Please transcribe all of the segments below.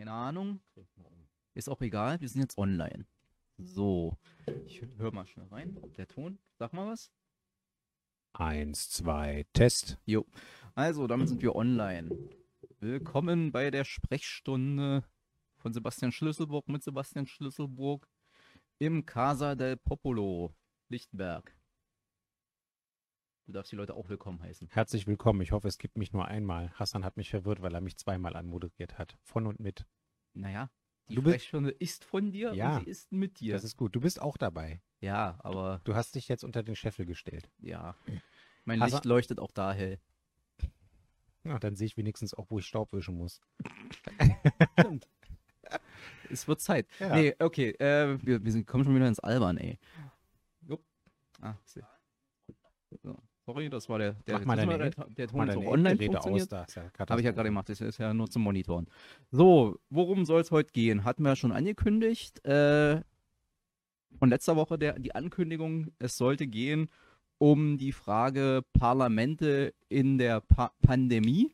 Keine Ahnung. Ist auch egal, wir sind jetzt online. So, ich höre mal schnell rein. Der Ton, sag mal was. Eins, zwei, Test. Jo. Also, damit sind wir online. Willkommen bei der Sprechstunde von Sebastian Schlüsselburg mit Sebastian Schlüsselburg im Casa del Popolo, Lichtenberg. Du darfst die Leute auch willkommen heißen. Herzlich willkommen. Ich hoffe, es gibt mich nur einmal. Hassan hat mich verwirrt, weil er mich zweimal anmoderiert hat. Von und mit. Naja, die Du bist- Sprechstunde ist von dir Ja, und sie ist mit dir. Das ist gut. Du bist auch dabei. ja, aber Du hast dich jetzt unter den Scheffel gestellt. ja. Mein Hast Licht leuchtet auch da hell. Na, dann sehe ich wenigstens auch, wo ich Staub wischen muss. Stimmt. es wird Zeit. Ja. Nee, okay, äh, wir, wir kommen schon wieder ins Albern, ey. Jupp. Ah, seh. so. Sorry, das war der, der, Mach mal deine der, der Ton deine auch online Endgeräte aus. funktioniert. Da ist ja Habe ich ja gerade gemacht, das ist ja nur zum Monitoren. So, worum soll es heute gehen? Hatten wir ja schon angekündigt. Äh, von letzter Woche der, die Ankündigung, es sollte gehen um die Frage Parlamente in der pa Pandemie.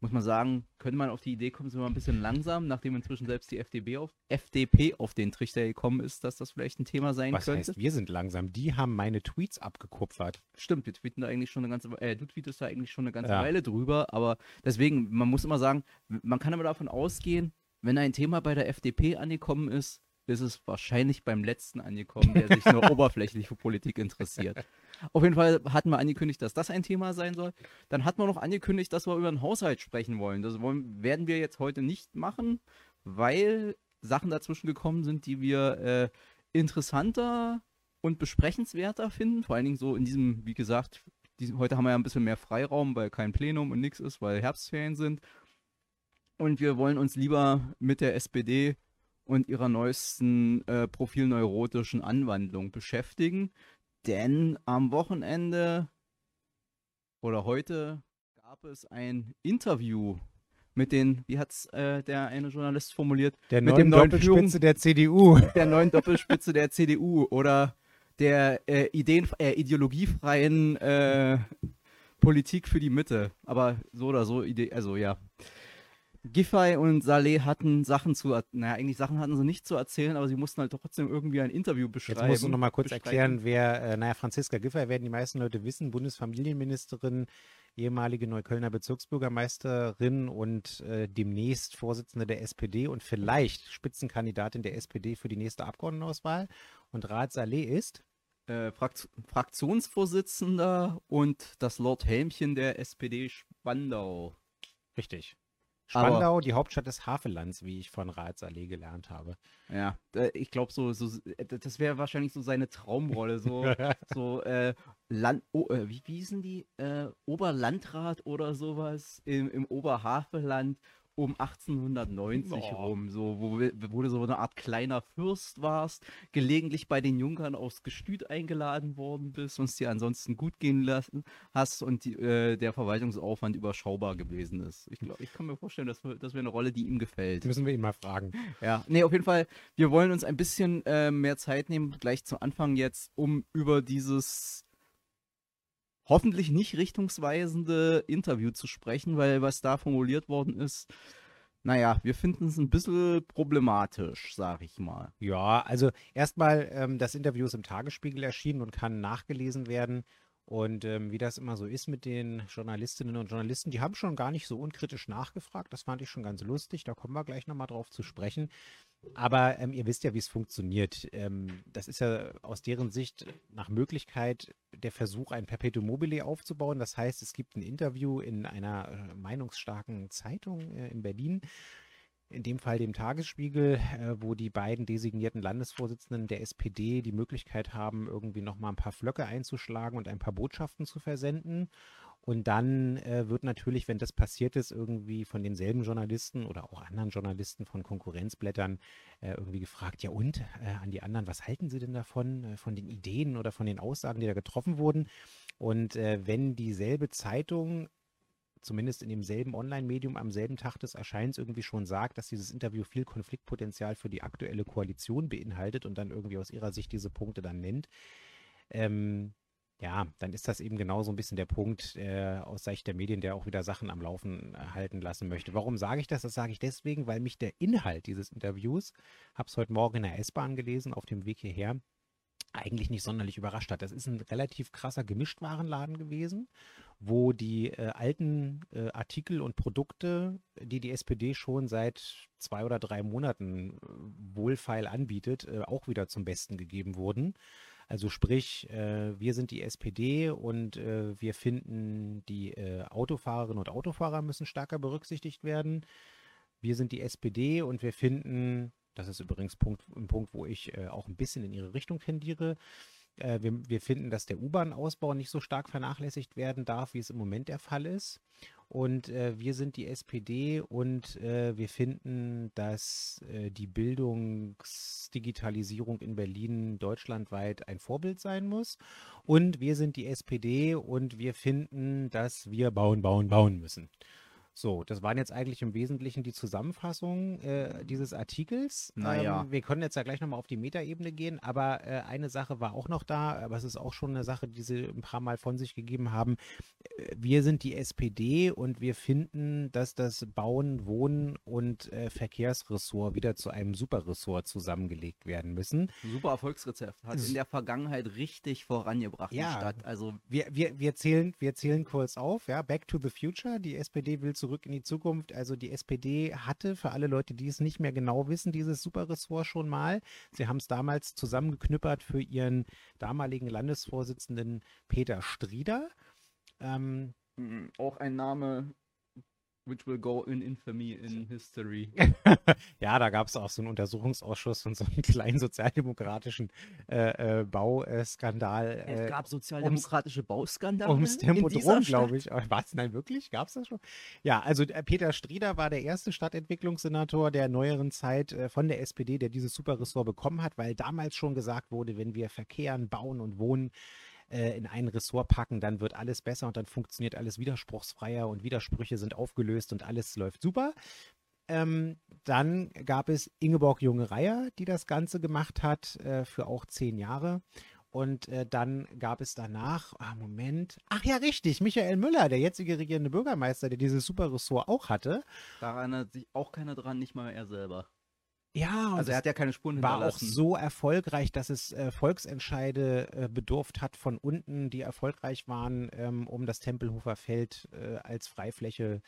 Muss man sagen, könnte man auf die Idee kommen, sind wir ein bisschen langsam, nachdem inzwischen selbst die FDP auf, FDP auf den Trichter gekommen ist, dass das vielleicht ein Thema sein Was könnte. heißt, wir sind langsam? Die haben meine Tweets abgekupfert. Stimmt, wir tweeten da eigentlich schon eine ganze Weile, äh, du tweetest da eigentlich schon eine ganze Ja. Weile drüber, aber deswegen, man muss immer sagen, man kann aber davon ausgehen, wenn ein Thema bei der FDP angekommen ist, ist es wahrscheinlich beim letzten angekommen, der sich nur oberflächlich für Politik interessiert. Auf jeden Fall hatten wir angekündigt, dass das ein Thema sein soll. Dann hatten wir noch angekündigt, dass wir über den Haushalt sprechen wollen. Das wollen, werden wir jetzt heute nicht machen, weil Sachen dazwischen gekommen sind, die wir äh, interessanter und besprechenswerter finden. Vor allen Dingen so in diesem, wie gesagt, diesen, heute haben wir ja ein bisschen mehr Freiraum, weil kein Plenum und nichts ist, weil Herbstferien sind. Und wir wollen uns lieber mit der SPD und ihrer neuesten äh, profilneurotischen Anwandlung beschäftigen. Denn am Wochenende oder heute gab es ein Interview mit den, wie hat es äh, der eine Journalist formuliert, Der Mit neuen Doppelspitze der CDU. der neuen Doppelspitze der CDU oder der äh, Ideen, äh, ideologiefreien äh, Politik für die Mitte. Aber so oder so, Idee, also ja. Giffey und Saleh hatten Sachen zu, naja, eigentlich Sachen hatten sie nicht zu erzählen, aber sie mussten halt trotzdem irgendwie ein Interview beschreiben. Jetzt musst du noch mal kurz bestreiten. erklären, wer, äh, naja, Franziska Giffey werden die meisten Leute wissen, Bundesfamilienministerin, ehemalige Neuköllner Bezirksbürgermeisterin und äh, demnächst Vorsitzende der SPD und vielleicht Spitzenkandidatin der SPD für die nächste Abgeordnetenauswahl. Und Raad Saleh ist, Äh, Frakt Fraktionsvorsitzender und das Lord Helmchen der SPD Spandau. richtig, Aber- Spandau, die Hauptstadt des Havellands, wie ich von Raad Saleh gelernt habe. Ja, äh, ich glaube, so, so, äh, das wäre wahrscheinlich so seine Traumrolle. So, so äh, Land, oh, wie, wie hießen die? Äh, Oberlandrat oder sowas im, im Oberhavelland um 1890 Boah. rum, so, wo, wir- wo du so eine Art kleiner Fürst warst, gelegentlich bei den Junkern aufs Gestüt eingeladen worden bist und es dir ansonsten gut gehen lassen hast und die, äh, der Verwaltungsaufwand überschaubar gewesen ist. Ich glaube, ich kann mir vorstellen, das wär- das wäre eine Rolle, die ihm gefällt. Müssen wir ihn mal fragen. Ja, nee, auf jeden Fall, wir wollen uns ein bisschen äh, mehr Zeit nehmen, gleich zu Anfang jetzt, um über dieses hoffentlich nicht richtungsweisende Interview zu sprechen, weil was da formuliert worden ist, naja, wir finden es ein bisschen problematisch, sag ich mal. Ja, also erstmal, ähm, das Interview ist im Tagesspiegel erschienen und kann nachgelesen werden. Und ähm, wie das immer so ist mit den Journalistinnen und Journalisten, die haben schon gar nicht so unkritisch nachgefragt. Das fand ich schon ganz lustig. Da kommen wir gleich nochmal drauf zu sprechen. Aber ähm, ihr wisst ja, wie es funktioniert. Ähm, das ist ja aus deren Sicht nach Möglichkeit der Versuch, ein Perpetuum mobile aufzubauen. Das heißt, es gibt ein Interview in einer äh, meinungsstarken Zeitung äh, in Berlin in dem Fall dem Tagesspiegel, äh, wo die beiden designierten Landesvorsitzenden der SPD die Möglichkeit haben, irgendwie nochmal ein paar Flöcke einzuschlagen und ein paar Botschaften zu versenden. Und dann äh, wird natürlich, wenn das passiert ist, irgendwie von denselben Journalisten oder auch anderen Journalisten von Konkurrenzblättern äh, irgendwie gefragt, ja und äh, an die anderen, was halten sie denn davon, äh, von den Ideen oder von den Aussagen, die da getroffen wurden? Und äh, wenn dieselbe Zeitung zumindest in demselben Online-Medium am selben Tag des Erscheins irgendwie schon sagt, dass dieses Interview viel Konfliktpotenzial für die aktuelle Koalition beinhaltet und dann irgendwie aus ihrer Sicht diese Punkte dann nennt, ähm, Ja, dann ist das eben genau so ein bisschen der Punkt äh, aus Sicht der Medien, der auch wieder Sachen am Laufen äh, halten lassen möchte. Warum sage ich das? Das sage ich deswegen, weil mich der Inhalt dieses Interviews, habe es heute Morgen in der S-Bahn gelesen, auf dem Weg hierher, eigentlich nicht sonderlich überrascht hat. Das ist ein relativ krasser Gemischtwarenladen gewesen, wo die äh, alten äh, Artikel und Produkte, die die SPD schon seit zwei oder drei Monaten äh, wohlfeil anbietet, äh, auch wieder zum Besten gegeben wurden. Also sprich, äh, wir sind die SPD und äh, wir finden, die äh, Autofahrerinnen und Autofahrer müssen stärker berücksichtigt werden. Wir sind die SPD und wir finden, das ist übrigens Punkt, ein Punkt, wo ich äh, auch ein bisschen in ihre Richtung tendiere, äh, wir, wir finden, dass der U-Bahn-Ausbau nicht so stark vernachlässigt werden darf, wie es im Moment der Fall ist. Und äh, wir sind die SPD und äh, wir finden, dass äh, die Bildungsdigitalisierung in Berlin deutschlandweit ein Vorbild sein muss. Und wir sind die SPD und wir finden, dass wir bauen, bauen, bauen müssen. So, das waren jetzt eigentlich im Wesentlichen die Zusammenfassungen äh, dieses Artikels. Naja. Ähm, wir können jetzt ja gleich nochmal auf die Metaebene gehen, aber äh, eine Sache war auch noch da, aber es ist auch schon eine Sache, die sie ein paar Mal von sich gegeben haben. Äh, Wir sind die SPD und wir finden, dass das Bauen, Wohnen und äh, Verkehrsressort wieder zu einem Superressort zusammengelegt werden müssen. Super Erfolgsrezept. Hat in der Vergangenheit richtig vorangebracht, Ja. die Stadt. Also Wir, wir, wir, zählen, wir zählen kurz auf, ja, Back to the Future. Die SPD will zurück in die Zukunft. Also die SPD hatte, für alle Leute, die es nicht mehr genau wissen, dieses Superressort schon mal. Sie haben es damals zusammengeknüppert für ihren damaligen Landesvorsitzenden Peter Strieder. Ähm, mm, auch ein Name, which will go in infamy in history. ja, da gab es auch so einen Untersuchungsausschuss und so einen kleinen sozialdemokratischen äh, äh, Bauskandal. Es Äh, gab sozialdemokratische Bauskandale Ums in dieser Tempodrom, glaube ich. Aber Was? Nein, wirklich? Gab es das schon? Ja, also äh, Peter Strieder war der erste Stadtentwicklungssenator der neueren Zeit äh, von der SPD, der dieses Superressort bekommen hat, weil damals schon gesagt wurde, wenn wir verkehren, bauen und wohnen, äh, in ein Ressort packen, dann wird alles besser und dann funktioniert alles widerspruchsfreier und Widersprüche sind aufgelöst und alles läuft super. Ähm, dann gab es Ingeborg Junge-Reier, die das Ganze gemacht hat, äh, für auch zehn Jahre. Und äh, dann gab es danach, ah, Moment, ach ja, richtig, Michael Müller, der jetzige regierende Bürgermeister, der dieses Superressort auch hatte. Daran erinnert sich auch keiner dran, nicht mal er selber. Ja, Also er hat ja keine Spuren war auch hinterlassen. so erfolgreich, dass es äh, Volksentscheide äh, bedurft hat von unten, die erfolgreich waren, ähm, um das Tempelhofer Feld äh, als Freifläche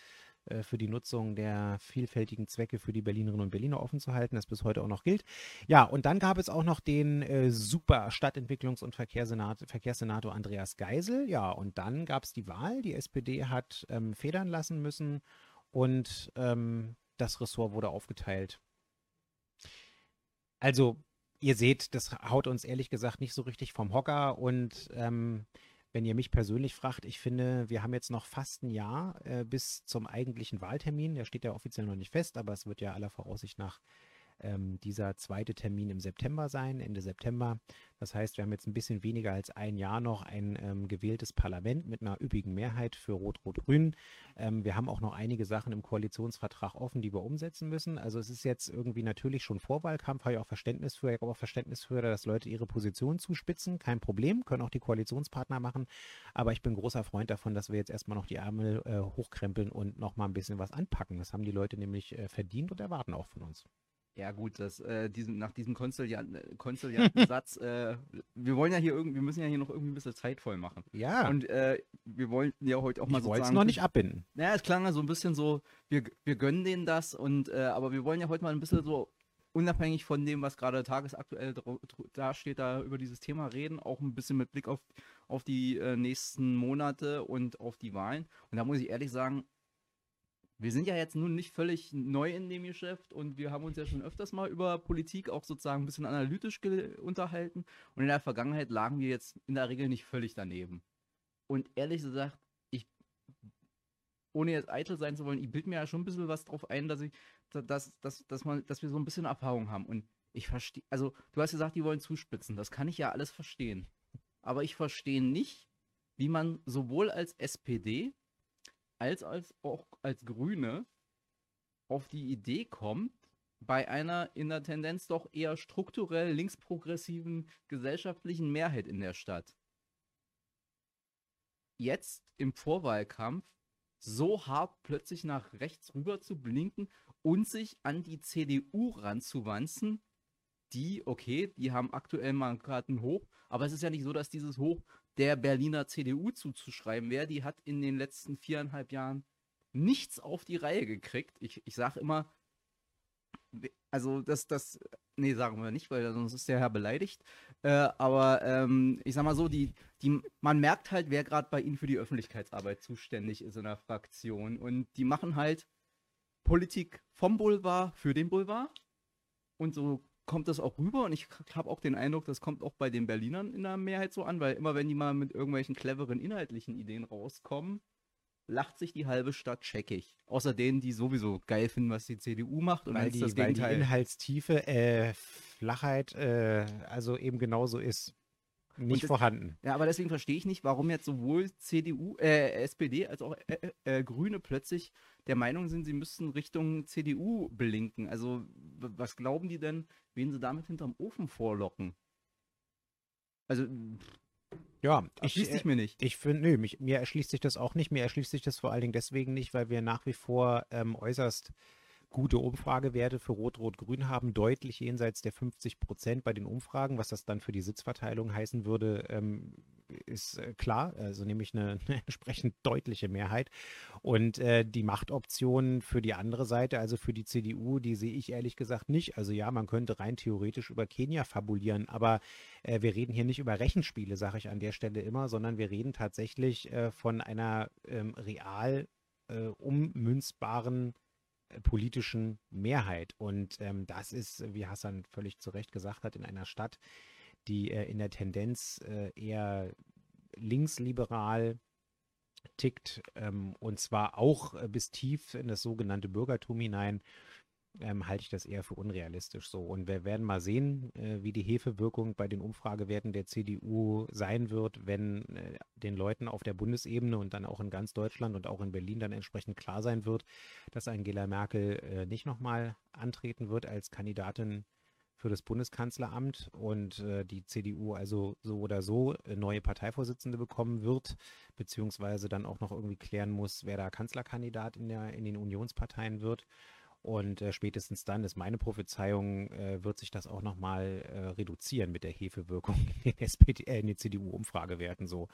äh, für die Nutzung der vielfältigen Zwecke für die Berlinerinnen und Berliner offen zu halten, das bis heute auch noch gilt. Ja, und dann gab es auch noch den äh, super Stadtentwicklungs- und Verkehrssenat Verkehrssenator Andreas Geisel. Ja, und dann gab es die Wahl. Die SPD hat ähm, federn lassen müssen und ähm, das Ressort wurde aufgeteilt. Also, ihr seht, das haut uns ehrlich gesagt nicht so richtig vom Hocker. Und ähm, wenn ihr mich persönlich fragt, ich finde, wir haben jetzt noch fast ein Jahr äh, bis zum eigentlichen Wahltermin. Der steht ja offiziell noch nicht fest, aber es wird ja aller Voraussicht nach ähm, dieser zweite Termin im September sein, Ende September. Das heißt, wir haben jetzt ein bisschen weniger als ein Jahr noch ein ähm, gewähltes Parlament mit einer üppigen Mehrheit für Rot-Rot-Grün. Ähm, wir haben auch noch einige Sachen im Koalitionsvertrag offen, die wir umsetzen müssen. Also es ist jetzt irgendwie natürlich schon Vorwahlkampf, habe ich auch Verständnis für. Ich habe auch Verständnis für, dass Leute ihre Position zuspitzen. Kein Problem, können auch die Koalitionspartner machen. Aber ich bin großer Freund davon, dass wir jetzt erstmal noch die Ärmel äh, hochkrempeln und noch mal ein bisschen was anpacken. Das haben die Leute nämlich äh, verdient und erwarten auch von uns. Ja gut, das, äh, diesen, nach diesem konzilianten, äh, konzilianten Satz, äh, wir wollen ja hier irgendwie, wir müssen ja hier noch irgendwie ein bisschen Zeit voll machen. Ja, Und äh, wir wollen ja heute auch mal ich sozusagen. noch nicht abbinden. Naja, es klang ja so ein bisschen so, wir, wir gönnen denen das und äh, aber wir wollen ja heute mal ein bisschen so unabhängig von dem, was gerade tagesaktuell dasteht, da über dieses Thema reden, auch ein bisschen mit Blick auf, auf die äh, nächsten Monate und auf die Wahlen. Und da muss ich ehrlich sagen, wir sind ja jetzt nun nicht völlig neu in dem Geschäft und wir haben uns ja schon öfters mal über Politik auch sozusagen ein bisschen analytisch unterhalten. Und in der Vergangenheit lagen wir jetzt in der Regel nicht völlig daneben. Und ehrlich gesagt, ich, ohne jetzt eitel sein zu wollen, ich bilde mir ja schon ein bisschen was drauf ein, dass ich, da- dass, dass, dass, man, dass wir so ein bisschen Erfahrung haben. Und ich verstehe, also du hast gesagt, die wollen zuspitzen. Das kann ich ja alles verstehen. Aber ich verstehe nicht, wie man sowohl als SPD als, als auch als Grüne auf die Idee kommt, bei einer in der Tendenz doch eher strukturell linksprogressiven gesellschaftlichen Mehrheit in der Stadt jetzt im Vorwahlkampf so hart plötzlich nach rechts rüber zu blinken und sich an die CDU ranzuwanzen, die, okay, die haben aktuell mal gerade ein Hoch, aber es ist ja nicht so, dass dieses Hoch der Berliner CDU zuzuschreiben wäre. Die hat in den letzten viereinhalb Jahren nichts auf die Reihe gekriegt. Ich, ich sage immer, also das, das, nee, sagen wir nicht, weil sonst ist der Herr beleidigt. Äh, aber ähm, ich sag mal so, die, die, man merkt halt, wer gerade bei ihnen für die Öffentlichkeitsarbeit zuständig ist in der Fraktion. Und die machen halt Politik vom Boulevard für den Boulevard. Und so kommt das auch rüber und ich habe auch den Eindruck, das kommt auch bei den Berlinern in der Mehrheit so an, weil immer wenn die mal mit irgendwelchen cleveren inhaltlichen Ideen rauskommen, lacht sich die halbe Stadt checkig. Außer denen, die sowieso geil finden, was die CDU macht. Und weil, die, das weil die Inhaltstiefe, äh, Flachheit, äh, also eben genauso ist. Nicht das, vorhanden. Ja, aber deswegen verstehe ich nicht, warum jetzt sowohl CDU, äh, SPD als auch äh, äh, Grüne plötzlich der Meinung sind, sie müssten Richtung CDU blinken. Also, was glauben die denn, wen sie damit hinterm Ofen vorlocken? Also, ja, erschließt sich äh, mir nicht. Ich finde, nö, mich, mir erschließt sich das auch nicht. Mir erschließt sich das vor allen Dingen deswegen nicht, weil wir nach wie vor ähm, äußerst gute Umfragewerte für Rot-Rot-Grün haben, deutlich jenseits der 50 Prozent bei den Umfragen. Was das dann für die Sitzverteilung heißen würde, ähm, ist äh, klar. Also nämlich eine, eine, entsprechend deutliche Mehrheit. Und äh, die Machtoptionen für die andere Seite, also für die CDU, die sehe ich ehrlich gesagt nicht. Also ja, man könnte rein theoretisch über Kenia fabulieren, aber äh, wir reden hier nicht über Rechenspiele, sage ich an der Stelle immer, sondern wir reden tatsächlich äh, von einer ähm, real äh, ummünzbaren politischen Mehrheit. Und ähm, das ist, wie Hassan völlig zu Recht gesagt hat, in einer Stadt, die äh, in der Tendenz äh, eher linksliberal tickt ähm, und zwar auch äh, bis tief in das sogenannte Bürgertum hinein ähm, halte ich das eher für unrealistisch so. Und wir werden mal sehen, äh, wie die Hefewirkung bei den Umfragewerten der CDU sein wird, wenn äh, den Leuten auf der Bundesebene und dann auch in ganz Deutschland und auch in Berlin dann entsprechend klar sein wird, dass Angela Merkel äh, nicht nochmal antreten wird als Kandidatin für das Bundeskanzleramt und äh, die CDU also so oder so äh, neue Parteivorsitzende bekommen wird, beziehungsweise dann auch noch irgendwie klären muss, wer da Kanzlerkandidat in, der, in den Unionsparteien wird. Und äh, spätestens dann ist meine Prophezeiung, äh, wird sich das auch nochmal äh, reduzieren mit der Hefewirkung in den, SPD, äh, in den CDU-Umfragewerten so.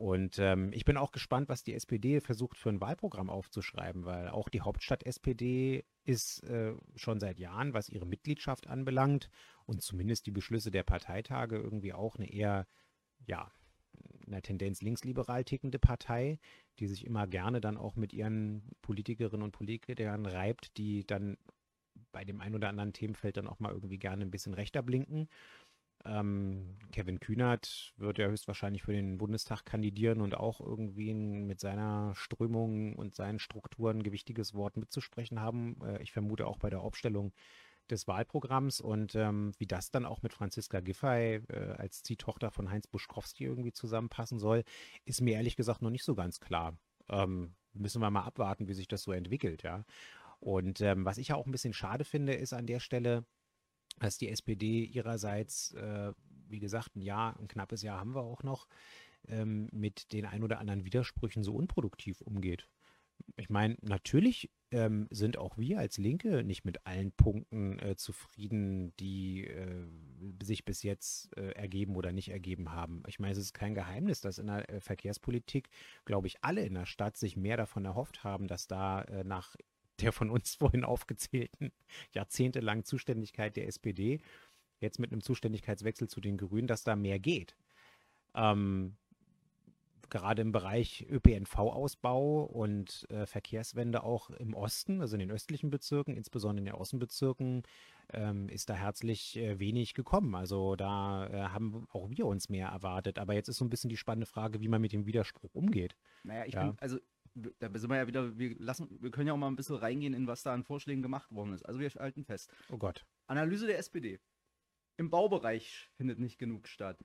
Und ähm, ich bin auch gespannt, was die SPD versucht für ein Wahlprogramm aufzuschreiben, weil auch die Hauptstadt SPD ist äh, schon seit Jahren, was ihre Mitgliedschaft anbelangt und zumindest die Beschlüsse der Parteitage irgendwie auch eine eher, ja, einer Tendenz linksliberal tickende Partei, die sich immer gerne dann auch mit ihren Politikerinnen und Politikern reibt, die dann bei dem ein oder anderen Themenfeld dann auch mal irgendwie gerne ein bisschen rechter blinken. Ähm, Kevin Kühnert wird ja höchstwahrscheinlich für den Bundestag kandidieren und auch irgendwie mit seiner Strömung und seinen Strukturen gewichtiges Wort mitzusprechen haben. Äh, ich vermute auch bei der Aufstellung des Wahlprogramms und ähm, wie das dann auch mit Franziska Giffey äh, als Ziehtochter von Heinz Buschkowski irgendwie zusammenpassen soll, ist mir ehrlich gesagt noch nicht so ganz klar. Ähm, müssen wir mal abwarten, wie sich das so entwickelt, ja. Und ähm, was ich ja auch ein bisschen schade finde, ist an der Stelle, dass die SPD ihrerseits, äh, wie gesagt, ein Jahr, ein knappes Jahr haben wir auch noch, ähm, mit den ein oder anderen Widersprüchen so unproduktiv umgeht ich meine, natürlich ähm, sind auch wir als Linke nicht mit allen Punkten äh, zufrieden, die äh, sich bis jetzt äh, ergeben oder nicht ergeben haben. Ich meine, es ist kein Geheimnis, dass in der äh, Verkehrspolitik, glaube ich, alle in der Stadt sich mehr davon erhofft haben, dass da äh, nach der von uns vorhin aufgezählten jahrzehntelangen Zuständigkeit der SPD, jetzt mit einem Zuständigkeitswechsel zu den Grünen, dass da mehr geht. Ähm, gerade im Bereich ÖPNV-Ausbau und äh, Verkehrswende auch im Osten, also in den östlichen Bezirken, insbesondere in den Außenbezirken, ähm, ist da herzlich äh, wenig gekommen. Also da äh, haben auch wir uns mehr erwartet. Aber jetzt ist so ein bisschen die spannende Frage, wie man mit dem Widerspruch umgeht. Naja, ich ja. bin, also da sind wir ja wieder, wir lassen, wir können ja auch mal ein bisschen reingehen in was da an Vorschlägen gemacht worden ist. Also wir halten fest. Oh Gott. Analyse der SPD. Im Baubereich findet nicht genug statt.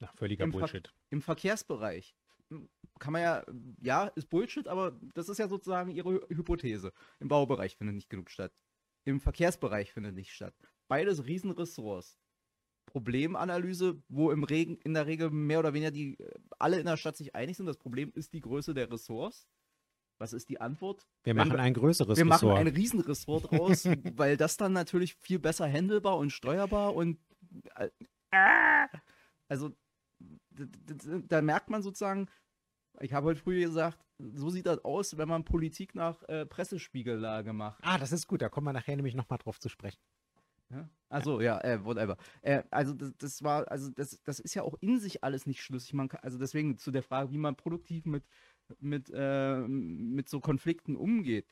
Na, völliger Im Bullshit. Ver Im Verkehrsbereich kann man ja, ja, ist Bullshit, aber das ist ja sozusagen ihre Hypothese. Im Baubereich findet nicht genug statt. Im Verkehrsbereich findet nicht statt. Beides Riesenressorts. Problemanalyse, wo im Regen, in der Regel mehr oder weniger die alle in der Stadt sich einig sind. Das Problem ist die Größe der Ressorts. Was ist die Antwort? Wir machen ein größeres Wir machen Ressort. ein Riesenressort raus, weil das dann natürlich viel besser handelbar und steuerbar und äh, äh, also da merkt man sozusagen, ich habe heute früh gesagt, so sieht das aus, wenn man Politik nach äh, Pressespiegellage macht. Ah, das ist gut, da kommen wir nachher nämlich nochmal drauf zu sprechen. Ja? Also ja, äh, whatever. Äh, also das, das war, also das, das ist ja auch in sich alles nicht schlüssig. Man kann, also deswegen zu der Frage, wie man produktiv mit, mit, äh, mit so Konflikten umgeht.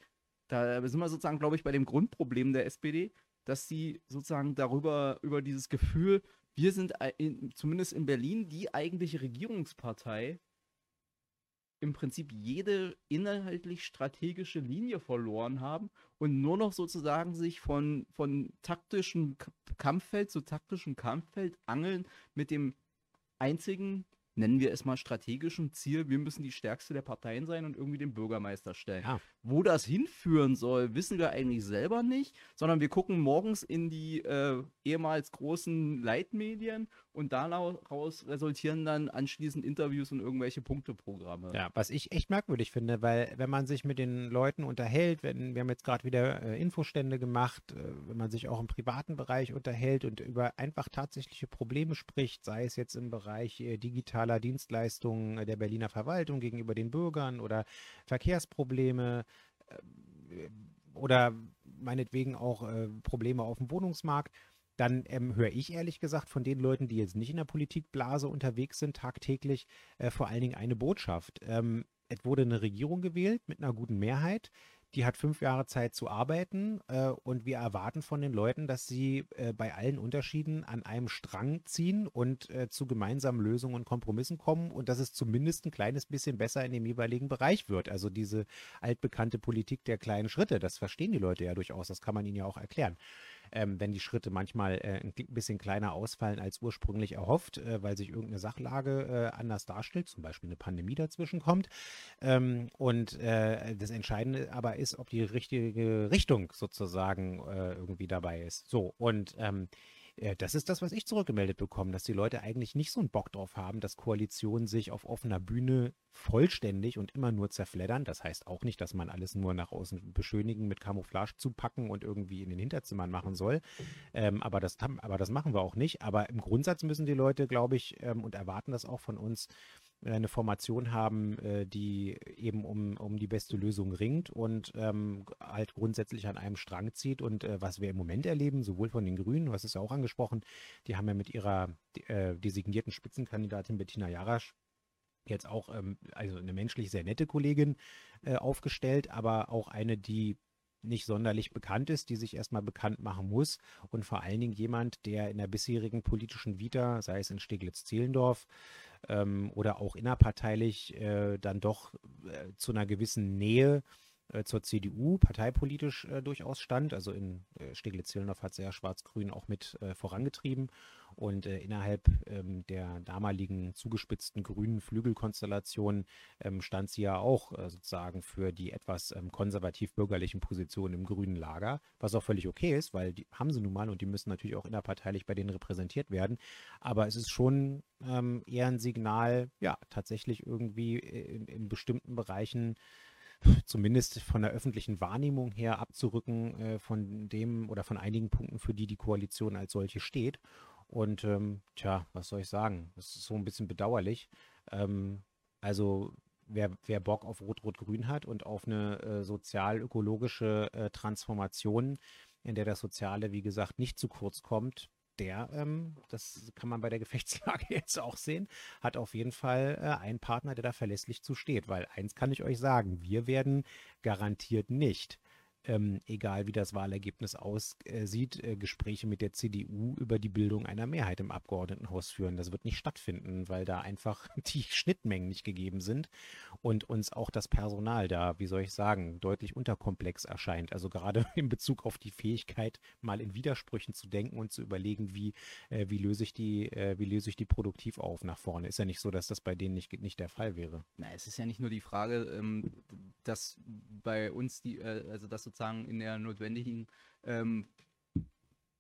Da sind wir sozusagen, glaube ich, bei dem Grundproblem der SPD, dass sie sozusagen darüber, über dieses Gefühl, wir sind in, zumindest in Berlin die eigentliche Regierungspartei, im Prinzip jede inhaltlich strategische Linie verloren haben und nur noch sozusagen sich von, von taktischem Kampffeld zu taktischem Kampffeld angeln mit dem einzigen, nennen wir es mal strategischen Ziel, wir müssen die stärkste der Parteien sein und irgendwie den Bürgermeister stellen. Ja. Wo das hinführen soll, wissen wir eigentlich selber nicht, sondern wir gucken morgens in die äh, ehemals großen Leitmedien und daraus resultieren dann anschließend Interviews und irgendwelche Punkteprogramme. Ja, was ich echt merkwürdig finde, weil wenn man sich mit den Leuten unterhält, wenn, wir haben jetzt gerade wieder äh, Infostände gemacht, äh, wenn man sich auch im privaten Bereich unterhält und über einfach tatsächliche Probleme spricht, sei es jetzt im Bereich äh, digitaler Dienstleistungen äh, der Berliner Verwaltung gegenüber den Bürgern oder Verkehrsprobleme äh, oder meinetwegen auch äh, Probleme auf dem Wohnungsmarkt, dann ähm, höre ich ehrlich gesagt von den Leuten, die jetzt nicht in der Politikblase unterwegs sind, tagtäglich äh, vor allen Dingen eine Botschaft. Ähm, es wurde eine Regierung gewählt mit einer guten Mehrheit. Die hat fünf Jahre Zeit zu arbeiten äh, und wir erwarten von den Leuten, dass sie äh, bei allen Unterschieden an einem Strang ziehen und äh, zu gemeinsamen Lösungen und Kompromissen kommen und dass es zumindest ein kleines bisschen besser in dem jeweiligen Bereich wird. Also diese altbekannte Politik der kleinen Schritte, das verstehen die Leute ja durchaus, das kann man ihnen ja auch erklären ähm, wenn die Schritte manchmal äh, ein bisschen kleiner ausfallen als ursprünglich erhofft, äh, weil sich irgendeine Sachlage äh, anders darstellt, zum Beispiel eine Pandemie dazwischen kommt. Ähm, und äh, das Entscheidende aber ist, ob die richtige Richtung sozusagen äh, irgendwie dabei ist. So, und ähm, äh, das ist das, was ich zurückgemeldet bekomme, dass die Leute eigentlich nicht so einen Bock drauf haben, dass Koalitionen sich auf offener Bühne vollständig und immer nur zerfleddern. Das heißt auch nicht, dass man alles nur nach außen beschönigen, mit Camouflage zupacken und irgendwie in den Hinterzimmern machen soll. Ähm, aber, das, aber das machen wir auch nicht. Aber im Grundsatz müssen die Leute, glaube ich, ähm, und erwarten das auch von uns, eine Formation haben, äh, die eben um, um die beste Lösung ringt und ähm, halt grundsätzlich an einem Strang zieht. Und äh, was wir im Moment erleben, sowohl von den Grünen, du hast es ja auch angesprochen, die haben ja mit ihrer äh, designierten Spitzenkandidatin Bettina Jarasch jetzt auch ähm, also eine menschlich sehr nette Kollegin äh, aufgestellt, aber auch eine, die nicht sonderlich bekannt ist, die sich erstmal bekannt machen muss und vor allen Dingen jemand, der in der bisherigen politischen Vita, sei es in Steglitz-Zehlendorf ähm, oder auch innerparteilich, äh, dann doch äh, zu einer gewissen Nähe äh, zur CDU parteipolitisch äh, durchaus stand. Also in äh, Steglitz-Zehlendorf hat ja Schwarz-Grün auch mit äh, vorangetrieben und äh, innerhalb ähm, der damaligen zugespitzten grünen Flügelkonstellation ähm, stand sie ja auch äh, sozusagen für die etwas ähm, konservativ-bürgerlichen Positionen im grünen Lager, was auch völlig okay ist, weil die haben sie nun mal und die müssen natürlich auch innerparteilich bei denen repräsentiert werden. Aber es ist schon eher ein Signal, ja, tatsächlich irgendwie in, in bestimmten Bereichen zumindest von der öffentlichen Wahrnehmung her abzurücken äh, von dem oder von einigen Punkten, für die die Koalition als solche steht. Und ähm, tja, was soll ich sagen? Das ist so ein bisschen bedauerlich. Ähm, also wer, wer Bock auf Rot-Rot-Grün hat und auf eine äh, sozial-ökologische äh, Transformation, in der das Soziale, wie gesagt, nicht zu kurz kommt, der, ähm, das kann man bei der Gefechtslage jetzt auch sehen, hat auf jeden Fall äh, einen Partner, der da verlässlich zu steht. Weil eins kann ich euch sagen, wir werden garantiert nicht, ähm, egal wie das Wahlergebnis aussieht, äh, Gespräche mit der CDU über die Bildung einer Mehrheit im Abgeordnetenhaus führen. Das wird nicht stattfinden, weil da einfach die Schnittmengen nicht gegeben sind und uns auch das Personal da, wie soll ich sagen, deutlich unterkomplex erscheint. Also gerade in Bezug auf die Fähigkeit, mal in Widersprüchen zu denken und zu überlegen, wie, äh, wie löse ich die, äh, wie löse ich die produktiv auf nach vorne. Ist ja nicht so, dass das bei denen nicht, nicht der Fall wäre. Na, es ist ja nicht nur die Frage, ähm, dass bei uns die, äh, also dass sozusagen in der notwendigen ähm,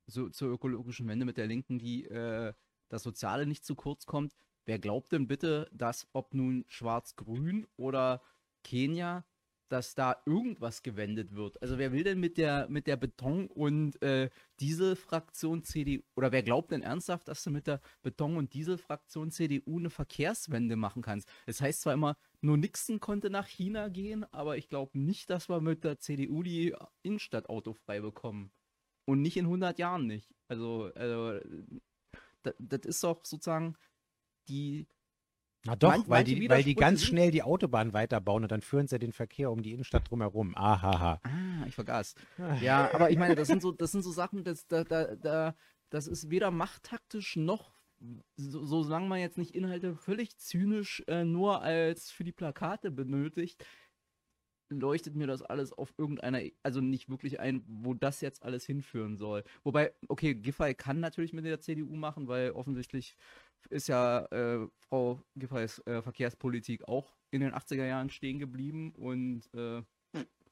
so, zur ökologischen Wende mit der Linken, die äh, das Soziale nicht zu kurz kommt. Wer glaubt denn bitte, dass ob nun Schwarz-Grün oder Kenia, dass da irgendwas gewendet wird? Also wer will denn mit der mit der Beton- und äh, Dieselfraktion CDU oder wer glaubt denn ernsthaft, dass du mit der Beton- und Dieselfraktion CDU eine Verkehrswende machen kannst? Es das heißt zwar immer, nur Nixon konnte nach China gehen, aber ich glaube nicht, dass wir mit der CDU die Innenstadt autofrei bekommen. Und nicht in 100 Jahren nicht. Also, also das, das ist doch sozusagen die. Na doch, Man, weil, die, weil die ganz schnell die Autobahn weiterbauen und dann führen sie den Verkehr um die Innenstadt drumherum. Ahaha. Ah, ich vergaß. ja, aber ich meine, das sind so, das sind so Sachen, das, da, da, da, das ist weder machttaktisch noch, so, solange man jetzt nicht Inhalte völlig zynisch äh, nur als für die Plakate benötigt, leuchtet mir das alles auf irgendeiner, also nicht wirklich ein, wo das jetzt alles hinführen soll. Wobei, okay, Giffey kann natürlich mit der CDU machen, weil offensichtlich ist ja äh, Frau Giffeys äh, Verkehrspolitik auch in den 80er Jahren stehen geblieben und äh,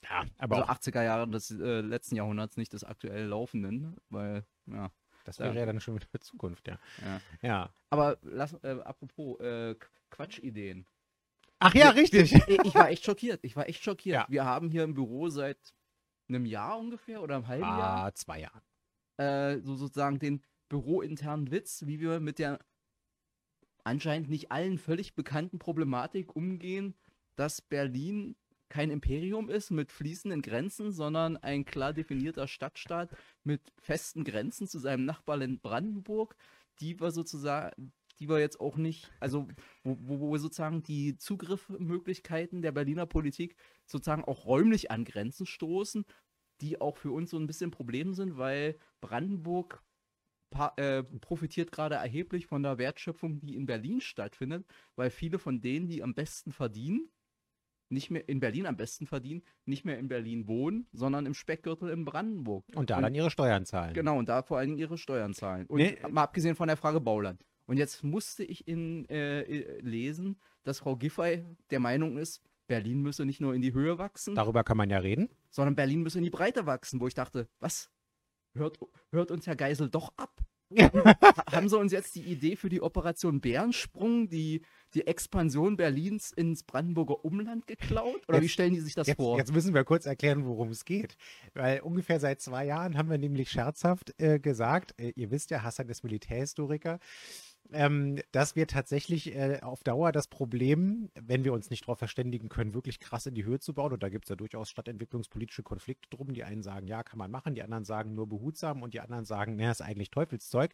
ja, aber also 80er Jahre des äh, letzten Jahrhunderts, nicht des aktuell laufenden, weil, ja. Das wäre ja, ja dann schon wieder Zukunft, ja. Ja. ja. Aber lass, äh, apropos äh, Quatschideen. Ach ja, richtig. Ich, ich, war echt schockiert. Ich war echt schockiert. Ja. Wir haben hier im Büro seit einem Jahr ungefähr oder einem halben ah, Jahr. zwei Jahren. Äh, so sozusagen den bürointernen Witz, wie wir mit der anscheinend nicht allen völlig bekannten Problematik umgehen, dass Berlin kein Imperium ist mit fließenden Grenzen, sondern ein klar definierter Stadtstaat mit festen Grenzen zu seinem Nachbarland Brandenburg, die wir sozusagen, die wir jetzt auch nicht, also wo, wo, wo sozusagen die Zugriffsmöglichkeiten der Berliner Politik sozusagen auch räumlich an Grenzen stoßen, die auch für uns so ein bisschen Problem sind, weil Brandenburg äh, profitiert gerade erheblich von der Wertschöpfung, die in Berlin stattfindet, weil viele von denen, die am besten verdienen, nicht mehr in Berlin am besten verdienen, nicht mehr in Berlin wohnen, sondern im Speckgürtel in Brandenburg. Und da und, dann ihre Steuern zahlen. Genau, und da vor allen Dingen ihre Steuern zahlen. Und nee. mal abgesehen von der Frage Bauland. Und jetzt musste ich in, äh, äh, lesen, dass Frau Giffey der Meinung ist, Berlin müsse nicht nur in die Höhe wachsen. Darüber kann man ja reden. Sondern Berlin müsse in die Breite wachsen, wo ich dachte, was? Hört, hört uns Herr Geisel doch ab? haben sie uns jetzt die Idee für die Operation Bärensprung, die, die Expansion Berlins ins Brandenburger Umland geklaut? Oder jetzt, wie stellen die sich das jetzt, vor? Jetzt müssen wir kurz erklären, worum es geht. Weil ungefähr seit zwei Jahren haben wir nämlich scherzhaft äh, gesagt, äh, ihr wisst ja, Hassan ist Militärhistoriker, ähm, dass wir tatsächlich äh, auf Dauer das Problem, wenn wir uns nicht darauf verständigen können, wirklich krass in die Höhe zu bauen, und da gibt es ja durchaus stadtentwicklungspolitische Konflikte drum, die einen sagen, ja, kann man machen, die anderen sagen nur behutsam und die anderen sagen, naja, ist eigentlich Teufelszeug.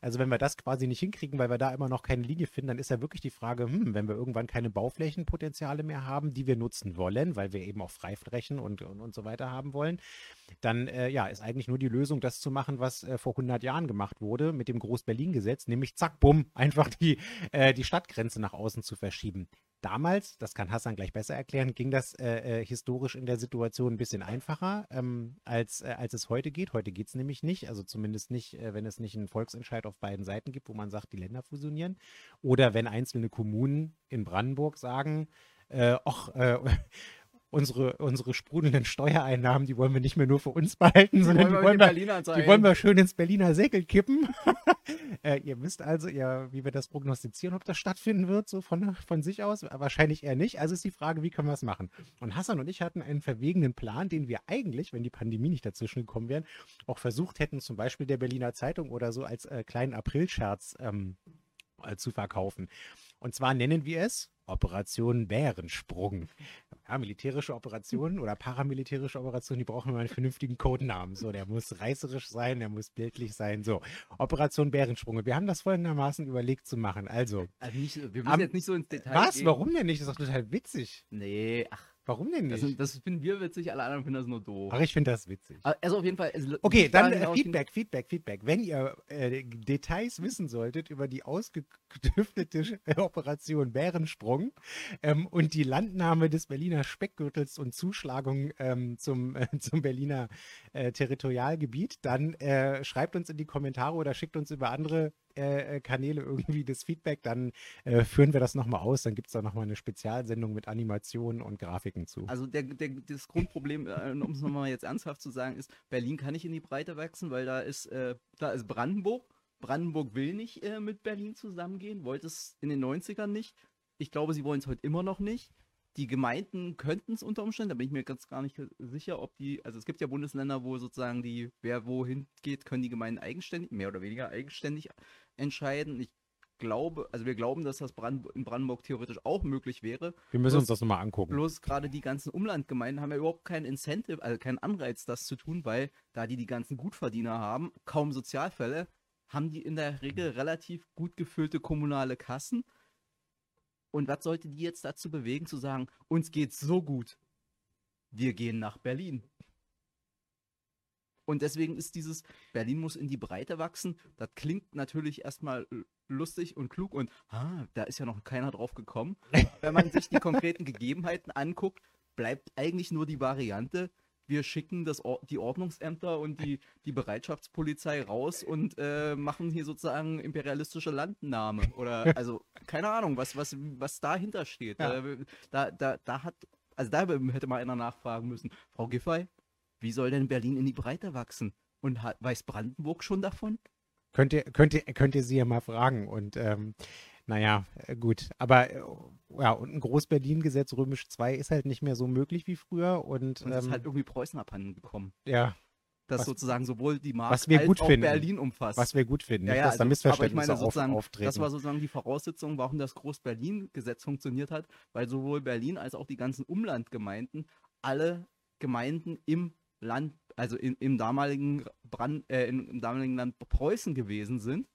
Also wenn wir das quasi nicht hinkriegen, weil wir da immer noch keine Linie finden, dann ist ja wirklich die Frage, hm, wenn wir irgendwann keine Bauflächenpotenziale mehr haben, die wir nutzen wollen, weil wir eben auch Freiflächen und, und, und so weiter haben wollen, dann äh, ja, ist eigentlich nur die Lösung, das zu machen, was äh, vor 100 Jahren gemacht wurde mit dem Groß-Berlin-Gesetz, nämlich zack, bumm, um einfach die, äh, die Stadtgrenze nach außen zu verschieben. Damals, das kann Hassan gleich besser erklären, ging das äh, äh, historisch in der Situation ein bisschen einfacher, ähm, als, äh, als es heute geht. Heute geht es nämlich nicht, also zumindest nicht, äh, wenn es nicht einen Volksentscheid auf beiden Seiten gibt, wo man sagt, die Länder fusionieren. Oder wenn einzelne Kommunen in Brandenburg sagen, äh, ach, äh, unsere, unsere sprudelnden Steuereinnahmen, die wollen wir nicht mehr nur für uns behalten, sondern die wollen, wir, die, wollen wir, die wollen wir schön ins Berliner Säckel kippen. äh, ihr wisst also, ihr, wie wir das prognostizieren, ob das stattfinden wird, so von, von sich aus. Wahrscheinlich eher nicht. Also ist die Frage, wie können wir es machen? Und Hassan und ich hatten einen verwegenen Plan, den wir eigentlich, wenn die Pandemie nicht dazwischen gekommen wäre, auch versucht hätten, zum Beispiel der Berliner Zeitung oder so als äh, kleinen Aprilscherz ähm, äh, zu verkaufen. Und zwar nennen wir es Operation Bärensprung. Ja, militärische Operationen oder paramilitärische Operationen, die brauchen immer einen vernünftigen Codenamen. So, der muss reißerisch sein, der muss bildlich sein. So, Operation Bärensprung. Und wir haben das folgendermaßen überlegt zu machen. Also. also nicht, wir müssen am, jetzt nicht so ins Detail Was? Gehen. Warum denn nicht? Das ist doch total witzig. Nee, ach. Warum denn nicht? Das, das, finden wir witzig, alle anderen finden das nur doof. Ach, ich finde das witzig. Also auf jeden Fall. Also okay, dann äh, Feedback, Feedback, Feedback. Wenn ihr äh, Details wissen solltet über die ausgetüftete Operation Bärensprung ähm, und die Landnahme des Berliner Speckgürtels und Zuschlagung ähm, zum, äh, zum Berliner äh, Territorialgebiet, dann äh, schreibt uns in die Kommentare oder schickt uns über andere äh, Kanäle irgendwie das Feedback, dann äh, führen wir das nochmal aus. Dann gibt es da nochmal eine Spezialsendung mit Animationen und Grafiken zu. Also der, der, das Grundproblem, äh, um es nochmal jetzt ernsthaft zu sagen, ist, Berlin kann nicht in die Breite wachsen, weil da ist, äh, da ist Brandenburg. Brandenburg will nicht äh, mit Berlin zusammengehen, wollte es in den 90ern nicht. Ich glaube, sie wollen es heute immer noch nicht. Die Gemeinden könnten es unter Umständen, da bin ich mir ganz gar nicht sicher, ob die, also es gibt ja Bundesländer, wo sozusagen die, wer wohin geht, können die Gemeinden eigenständig, mehr oder weniger eigenständig entscheiden. Ich glaube, also wir glauben, dass das Brand, in Brandenburg theoretisch auch möglich wäre. Wir müssen bloß, uns das nochmal angucken. Bloß gerade die ganzen Umlandgemeinden haben ja überhaupt keinen Incentive, also keinen Anreiz, das zu tun, weil da die die ganzen Gutverdiener haben, kaum Sozialfälle, haben die in der Regel relativ gut gefüllte kommunale Kassen und was sollte die jetzt dazu bewegen, zu sagen, uns geht's so gut, wir gehen nach Berlin? Und deswegen ist dieses Berlin muss in die Breite wachsen. Das klingt natürlich erstmal lustig und klug und ah, da ist ja noch keiner drauf gekommen. Wenn man sich die konkreten Gegebenheiten anguckt, bleibt eigentlich nur die Variante, wir schicken das, die Ordnungsämter und die, die Bereitschaftspolizei raus und äh, machen hier sozusagen imperialistische Landnahme. Oder also, keine Ahnung, was, was, was dahinter steht. Ja. Äh, da, da, da hat, also da hätte mal einer nachfragen müssen, Frau Giffey, wie soll denn Berlin in die Breite wachsen? Und hat, weiß Brandenburg schon davon? Könnt ihr, könnt ihr, könnt ihr sie ja mal fragen. Und ähm, naja, äh, gut. Aber äh, ja, und ein Groß-Berlin-Gesetz römisch II ist halt nicht mehr so möglich wie früher. Und, und ist ähm, halt irgendwie Preußen abhanden gekommen. Ja. Das was, sozusagen sowohl die Mark als auch finden. Berlin umfasst. Was wir gut finden, ja, ja, dass da Missverständnisse aber ich meine, auf, auftreten. Das war sozusagen die Voraussetzung, warum das Groß-Berlin-Gesetz funktioniert hat, weil sowohl Berlin als auch die ganzen Umlandgemeinden alle Gemeinden im Land, also in, im damaligen Brand, äh, im damaligen Land Preußen gewesen sind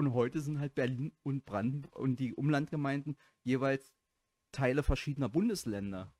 und heute sind halt Berlin und Brandenburg und die Umlandgemeinden jeweils Teile verschiedener Bundesländer.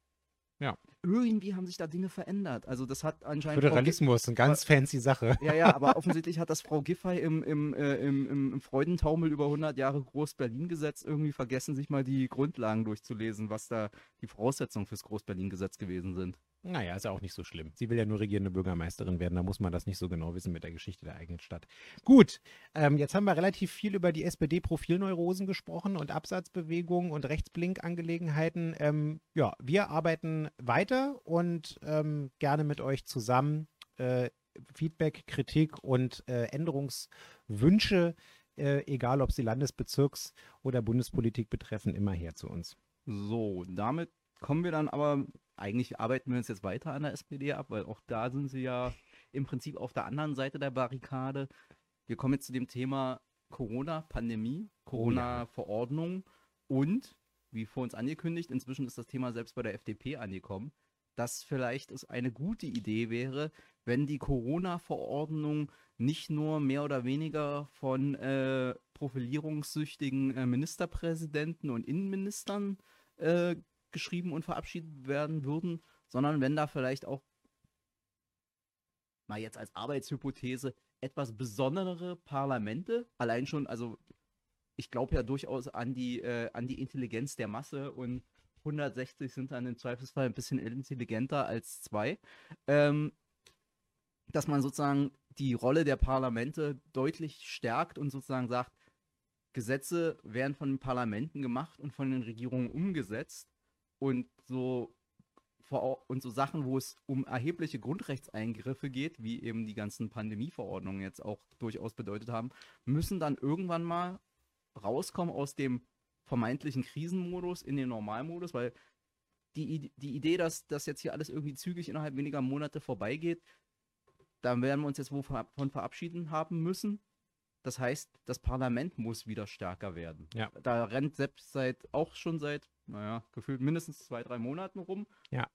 Ja. Irgendwie haben sich da Dinge verändert. Also das hat anscheinend. Föderalismus, eine ganz fancy Sache. Ja, ja, aber offensichtlich hat das Frau Giffey im, im, äh, im, im Freudentaumel über 100 Jahre Groß-Berlin-Gesetz irgendwie vergessen, sich mal die Grundlagen durchzulesen, was da die Voraussetzungen fürs Groß-Berlin-Gesetz gewesen sind. Naja, ist ja auch nicht so schlimm. Sie will ja nur regierende Bürgermeisterin werden, da muss man das nicht so genau wissen mit der Geschichte der eigenen Stadt. Gut, ähm, jetzt haben wir relativ viel über die SPD-Profilneurosen gesprochen und Absatzbewegungen und Rechtsblinkangelegenheiten. Ähm, ja, wir arbeiten weiter und ähm, gerne mit euch zusammen. Äh, Feedback, Kritik und äh, Änderungswünsche, äh, egal ob sie Landesbezirks- oder Bundespolitik betreffen, immer her zu uns. So, damit kommen wir dann aber eigentlich arbeiten wir uns jetzt weiter an der SPD ab, weil auch da sind sie ja im Prinzip auf der anderen Seite der Barrikade. Wir kommen jetzt zu dem Thema Corona-Pandemie, Corona-Verordnung und, wie vor uns angekündigt, inzwischen ist das Thema selbst bei der FDP angekommen, dass vielleicht es eine gute Idee wäre, wenn die Corona-Verordnung nicht nur mehr oder weniger von äh, profilierungssüchtigen äh, Ministerpräsidenten und Innenministern äh, geschrieben und verabschiedet werden würden, sondern wenn da vielleicht auch mal jetzt als Arbeitshypothese etwas besondere Parlamente, allein schon, also ich glaube ja durchaus an die, äh, an die Intelligenz der Masse und 160 sind dann im Zweifelsfall ein bisschen intelligenter als zwei, ähm, dass man sozusagen die Rolle der Parlamente deutlich stärkt und sozusagen sagt, Gesetze werden von den Parlamenten gemacht und von den Regierungen umgesetzt und so und so Sachen, wo es um erhebliche Grundrechtseingriffe geht, wie eben die ganzen Pandemieverordnungen jetzt auch durchaus bedeutet haben, müssen dann irgendwann mal rauskommen aus dem vermeintlichen Krisenmodus in den Normalmodus, weil die, die Idee, dass das jetzt hier alles irgendwie zügig innerhalb weniger Monate vorbeigeht, da werden wir uns jetzt wovon verabschieden haben müssen. Das heißt, das Parlament muss wieder stärker werden. Ja. Da rennt selbst seit auch schon seit naja, gefühlt mindestens zwei, drei Monaten rum. Ja.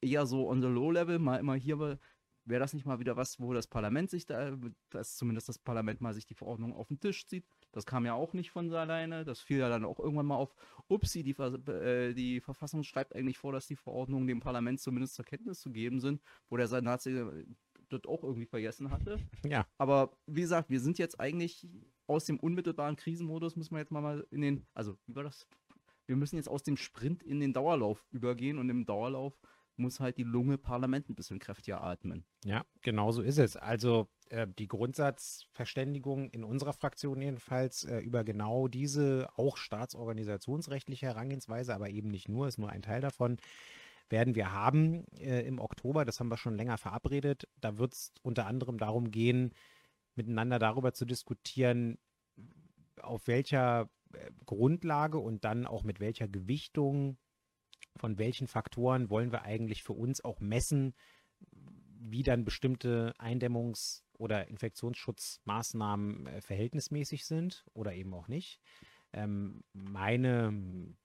Eher so on the low level, mal immer hier, wäre das nicht mal wieder was, wo das Parlament sich da, dass zumindest das Parlament mal sich die Verordnung auf den Tisch zieht. Das kam ja auch nicht von alleine. Das fiel ja dann auch irgendwann mal auf. Upsi, die, äh, die Verfassung schreibt eigentlich vor, dass die Verordnungen dem Parlament zumindest zur Kenntnis zu geben sind, wo der Senat das auch irgendwie vergessen hatte. Ja. Aber wie gesagt, wir sind jetzt eigentlich aus dem unmittelbaren Krisenmodus, müssen wir jetzt mal in den, also wie war das? wir müssen jetzt aus dem Sprint in den Dauerlauf übergehen und im Dauerlauf muss halt die Lunge Parlament ein bisschen kräftiger atmen. Ja, genau so ist es. Also äh, die Grundsatzverständigung in unserer Fraktion jedenfalls äh, über genau diese auch staatsorganisationsrechtliche Herangehensweise, aber eben nicht nur, ist nur ein Teil davon, werden wir haben äh, im Oktober. Das haben wir schon länger verabredet. Da wird es unter anderem darum gehen, miteinander darüber zu diskutieren, auf welcher äh, Grundlage und dann auch mit welcher Gewichtung von welchen Faktoren wollen wir eigentlich für uns auch messen, wie dann bestimmte Eindämmungs- oder Infektionsschutzmaßnahmen äh, verhältnismäßig sind oder eben auch nicht. Ähm, meine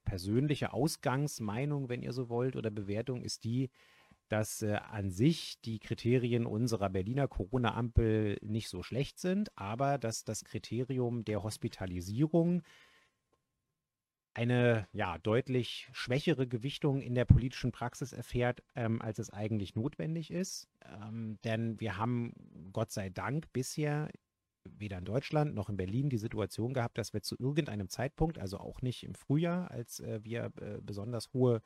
persönliche Ausgangsmeinung, wenn ihr so wollt, oder Bewertung ist die, dass äh, an sich die Kriterien unserer Berliner Corona-Ampel nicht so schlecht sind, aber dass das Kriterium der Hospitalisierung eine ja, deutlich schwächere Gewichtung in der politischen Praxis erfährt, ähm, als es eigentlich notwendig ist. Ähm, denn wir haben Gott sei Dank bisher weder in Deutschland noch in Berlin die Situation gehabt, dass wir zu irgendeinem Zeitpunkt, also auch nicht im Frühjahr, als äh, wir äh, besonders hohe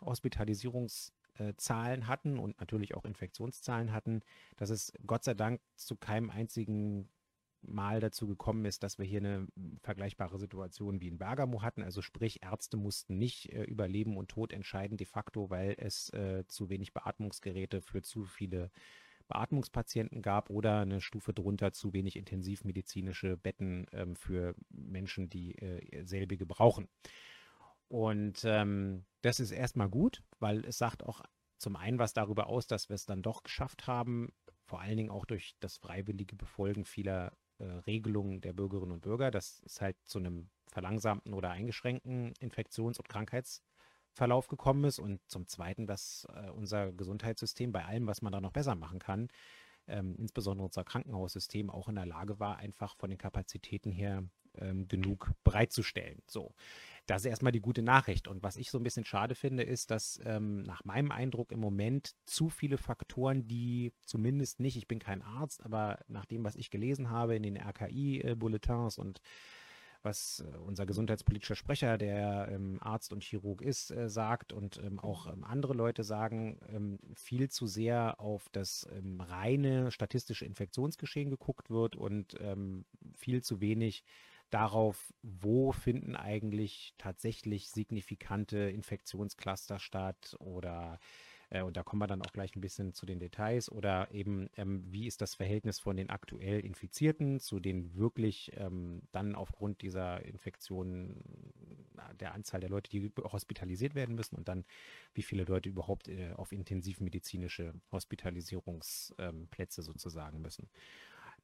Hospitalisierungszahlen hatten und natürlich auch Infektionszahlen hatten, dass es Gott sei Dank zu keinem einzigen Mal dazu gekommen ist, dass wir hier eine vergleichbare Situation wie in Bergamo hatten. Also sprich, Ärzte mussten nicht äh, über Leben und Tod entscheiden de facto, weil es äh, zu wenig Beatmungsgeräte für zu viele Beatmungspatienten gab oder eine Stufe drunter zu wenig intensivmedizinische Betten ähm, für Menschen, die äh, selbige brauchen. Und ähm, das ist erstmal gut, weil es sagt auch zum einen was darüber aus, dass wir es dann doch geschafft haben, vor allen Dingen auch durch das freiwillige Befolgen vieler äh, Regelungen der Bürgerinnen und Bürger, dass es halt zu einem verlangsamten oder eingeschränkten Infektions- und Krankheitsverlauf gekommen ist. Und zum Zweiten, dass äh, unser Gesundheitssystem bei allem, was man da noch besser machen kann, ähm, insbesondere unser Krankenhaussystem auch in der Lage war, einfach von den Kapazitäten her ähm, genug bereitzustellen. So, das ist erstmal die gute Nachricht. Und was ich so ein bisschen schade finde, ist, dass ähm, nach meinem Eindruck im Moment zu viele Faktoren, die zumindest nicht, ich bin kein Arzt, aber nach dem, was ich gelesen habe in den RKI-Bulletins und was äh, unser gesundheitspolitischer Sprecher, der ähm, Arzt und Chirurg ist, äh, sagt und ähm, auch ähm, andere Leute sagen, ähm, viel zu sehr auf das ähm, reine statistische Infektionsgeschehen geguckt wird und ähm, viel zu wenig darauf, wo finden eigentlich tatsächlich signifikante Infektionscluster statt oder äh, und da kommen wir dann auch gleich ein bisschen zu den Details oder eben, ähm, wie ist das Verhältnis von den aktuell Infizierten zu den wirklich ähm, dann aufgrund dieser Infektion der Anzahl der Leute, die hospitalisiert werden müssen und dann wie viele Leute überhaupt äh, auf intensivmedizinische Hospitalisierungsplätze ähm, sozusagen müssen.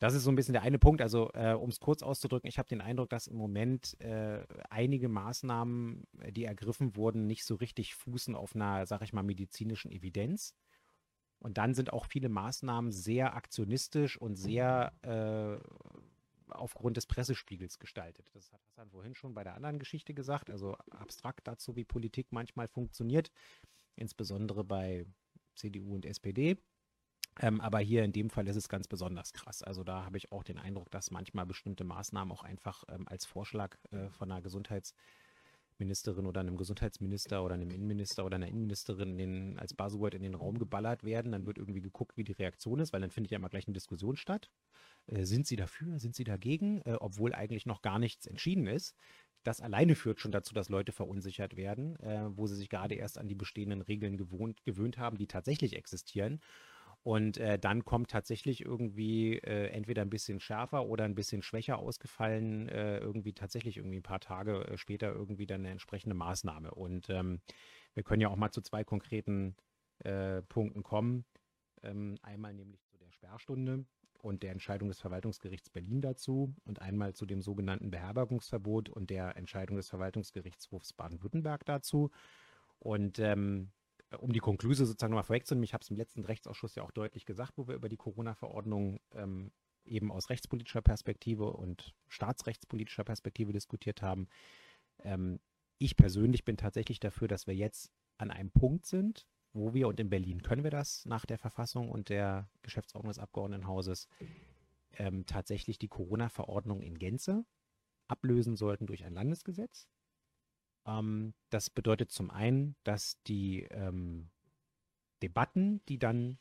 Das ist so ein bisschen der eine Punkt. Also, äh, um es kurz auszudrücken, ich habe den Eindruck, dass im Moment äh, einige Maßnahmen, äh, die ergriffen wurden, nicht so richtig fußen auf einer, sag ich mal, medizinischen Evidenz. Und dann sind auch viele Maßnahmen sehr aktionistisch und sehr äh, aufgrund des Pressespiegels gestaltet. Das hat Hassan vorhin schon bei der anderen Geschichte gesagt, also abstrakt dazu, wie Politik manchmal funktioniert, insbesondere bei CDU und SPD. Ähm, aber hier in dem Fall ist es ganz besonders krass. Also da habe ich auch den Eindruck, dass manchmal bestimmte Maßnahmen auch einfach ähm, als Vorschlag äh, von einer Gesundheitsministerin oder einem Gesundheitsminister oder einem Innenminister oder einer Innenministerin den, als Buzzword in den Raum geballert werden. Dann wird irgendwie geguckt, wie die Reaktion ist, weil dann findet ja immer gleich eine Diskussion statt. Äh, sind sie dafür? Sind sie dagegen? Äh, obwohl eigentlich noch gar nichts entschieden ist. Das alleine führt schon dazu, dass Leute verunsichert werden, äh, wo sie sich gerade erst an die bestehenden Regeln gewohnt, gewöhnt haben, die tatsächlich existieren. Und äh, dann kommt tatsächlich irgendwie äh, entweder ein bisschen schärfer oder ein bisschen schwächer ausgefallen, äh, irgendwie tatsächlich irgendwie ein paar Tage äh, später irgendwie dann eine entsprechende Maßnahme. Und ähm, wir können ja auch mal zu zwei konkreten äh, Punkten kommen. Ähm, einmal nämlich zu der Sperrstunde und der Entscheidung des Verwaltungsgerichts Berlin dazu und einmal zu dem sogenannten Beherbergungsverbot und der Entscheidung des Verwaltungsgerichtshofs Baden-Württemberg dazu. Und ähm, um die Konklusion sozusagen nochmal vorwegzunehmen, ich habe es im letzten Rechtsausschuss ja auch deutlich gesagt, wo wir über die Corona-Verordnung ähm, eben aus rechtspolitischer Perspektive und staatsrechtspolitischer Perspektive diskutiert haben. Ähm, ich persönlich bin tatsächlich dafür, dass wir jetzt an einem Punkt sind, wo wir, und in Berlin können wir das nach der Verfassung und der Geschäftsordnung des Abgeordnetenhauses, ähm, tatsächlich die Corona-Verordnung in Gänze ablösen sollten durch ein Landesgesetz. Ähm, das bedeutet zum einen, dass die ähm, Debatten, die dann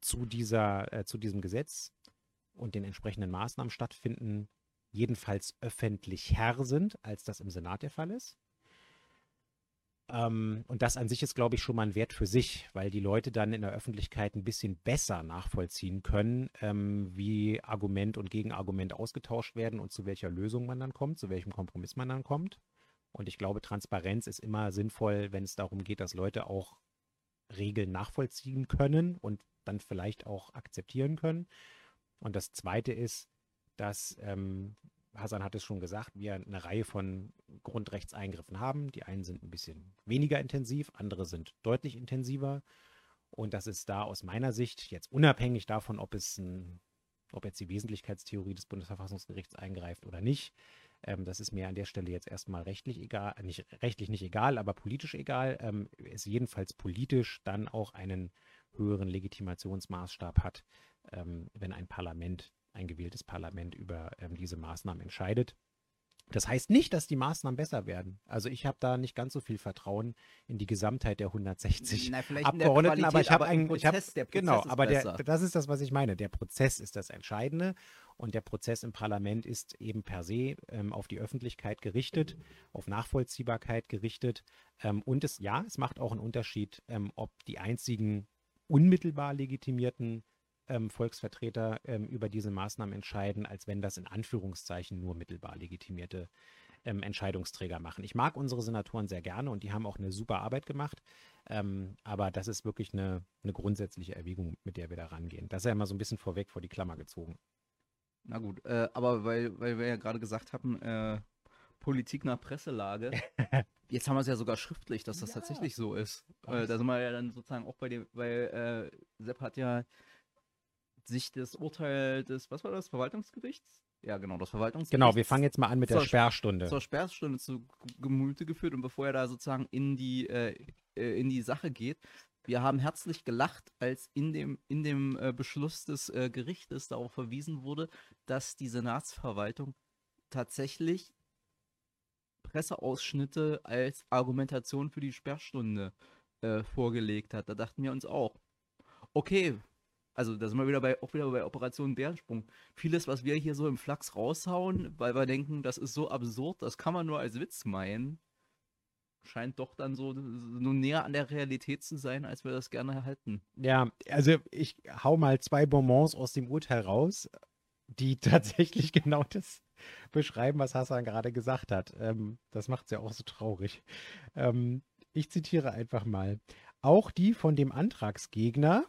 zu, dieser, äh, zu diesem Gesetz und den entsprechenden Maßnahmen stattfinden, jedenfalls öffentlich Herr sind, als das im Senat der Fall ist. Ähm, und das an sich ist, glaube ich, schon mal ein Wert für sich, weil die Leute dann in der Öffentlichkeit ein bisschen besser nachvollziehen können, ähm, wie Argument und Gegenargument ausgetauscht werden und zu welcher Lösung man dann kommt, zu welchem Kompromiss man dann kommt. Und ich glaube, Transparenz ist immer sinnvoll, wenn es darum geht, dass Leute auch Regeln nachvollziehen können und dann vielleicht auch akzeptieren können. Und das Zweite ist, dass, ähm, Hassan hat es schon gesagt, wir eine Reihe von Grundrechtseingriffen haben. Die einen sind ein bisschen weniger intensiv, andere sind deutlich intensiver. Und das ist da aus meiner Sicht jetzt unabhängig davon, ob es ein, ob jetzt die Wesentlichkeitstheorie des Bundesverfassungsgerichts eingreift oder nicht, ähm, das ist mir an der Stelle jetzt erstmal rechtlich egal, nicht rechtlich nicht egal, aber politisch egal. Ähm, es jedenfalls politisch dann auch einen höheren Legitimationsmaßstab hat, ähm, wenn ein Parlament, ein gewähltes Parlament über ähm, diese Maßnahmen entscheidet. Das heißt nicht, dass die Maßnahmen besser werden. Also ich habe da nicht ganz so viel Vertrauen in die Gesamtheit der 160 Na, Abgeordneten, aber ich habe einen Prozess, hab, genau, aber der, das ist das, was ich meine. Der Prozess ist das Entscheidende und der Prozess im Parlament ist eben per se ähm, auf die Öffentlichkeit gerichtet, auf Nachvollziehbarkeit gerichtet ähm, und es ja, es macht auch einen Unterschied, ähm, ob die einzigen unmittelbar legitimierten ähm, Volksvertreter ähm, über diese Maßnahmen entscheiden, als wenn das in Anführungszeichen nur mittelbar legitimierte ähm, Entscheidungsträger machen. Ich mag unsere Senatoren sehr gerne und die haben auch eine super Arbeit gemacht. Ähm, aber das ist wirklich eine, eine grundsätzliche Erwägung, mit der wir da rangehen. Das ist ja immer so ein bisschen vorweg vor die Klammer gezogen. Na gut, äh, aber weil, weil wir ja gerade gesagt haben, äh, Politik nach Presselage. Jetzt haben wir es ja sogar schriftlich, dass das ja. tatsächlich so ist. Äh, da sind wir ja dann sozusagen auch bei dem, weil äh, Sepp hat ja sich das Urteil des, was war das, Verwaltungsgerichts? Ja, genau, das Verwaltungsgericht. Genau, wir fangen jetzt mal an mit der Sperrstunde. Zur Sperrstunde zu Gemüte geführt und bevor er da sozusagen in die, äh, äh, in die Sache geht, wir haben herzlich gelacht, als in dem, in dem äh, Beschluss des äh, Gerichtes darauf verwiesen wurde, dass die Senatsverwaltung tatsächlich Presseausschnitte als Argumentation für die Sperrstunde äh, vorgelegt hat. Da dachten wir uns auch, okay, also da sind wir wieder bei, auch wieder bei Operation Bärensprung. Vieles, was wir hier so im Flachs raushauen, weil wir denken, das ist so absurd, das kann man nur als Witz meinen, scheint doch dann so nur näher an der Realität zu sein, als wir das gerne erhalten. Ja, also ich hau mal zwei Bonbons aus dem Urteil raus, die tatsächlich genau das beschreiben, was Hassan gerade gesagt hat. Ähm, das macht es ja auch so traurig. Ähm, ich zitiere einfach mal. Auch die von dem Antragsgegner,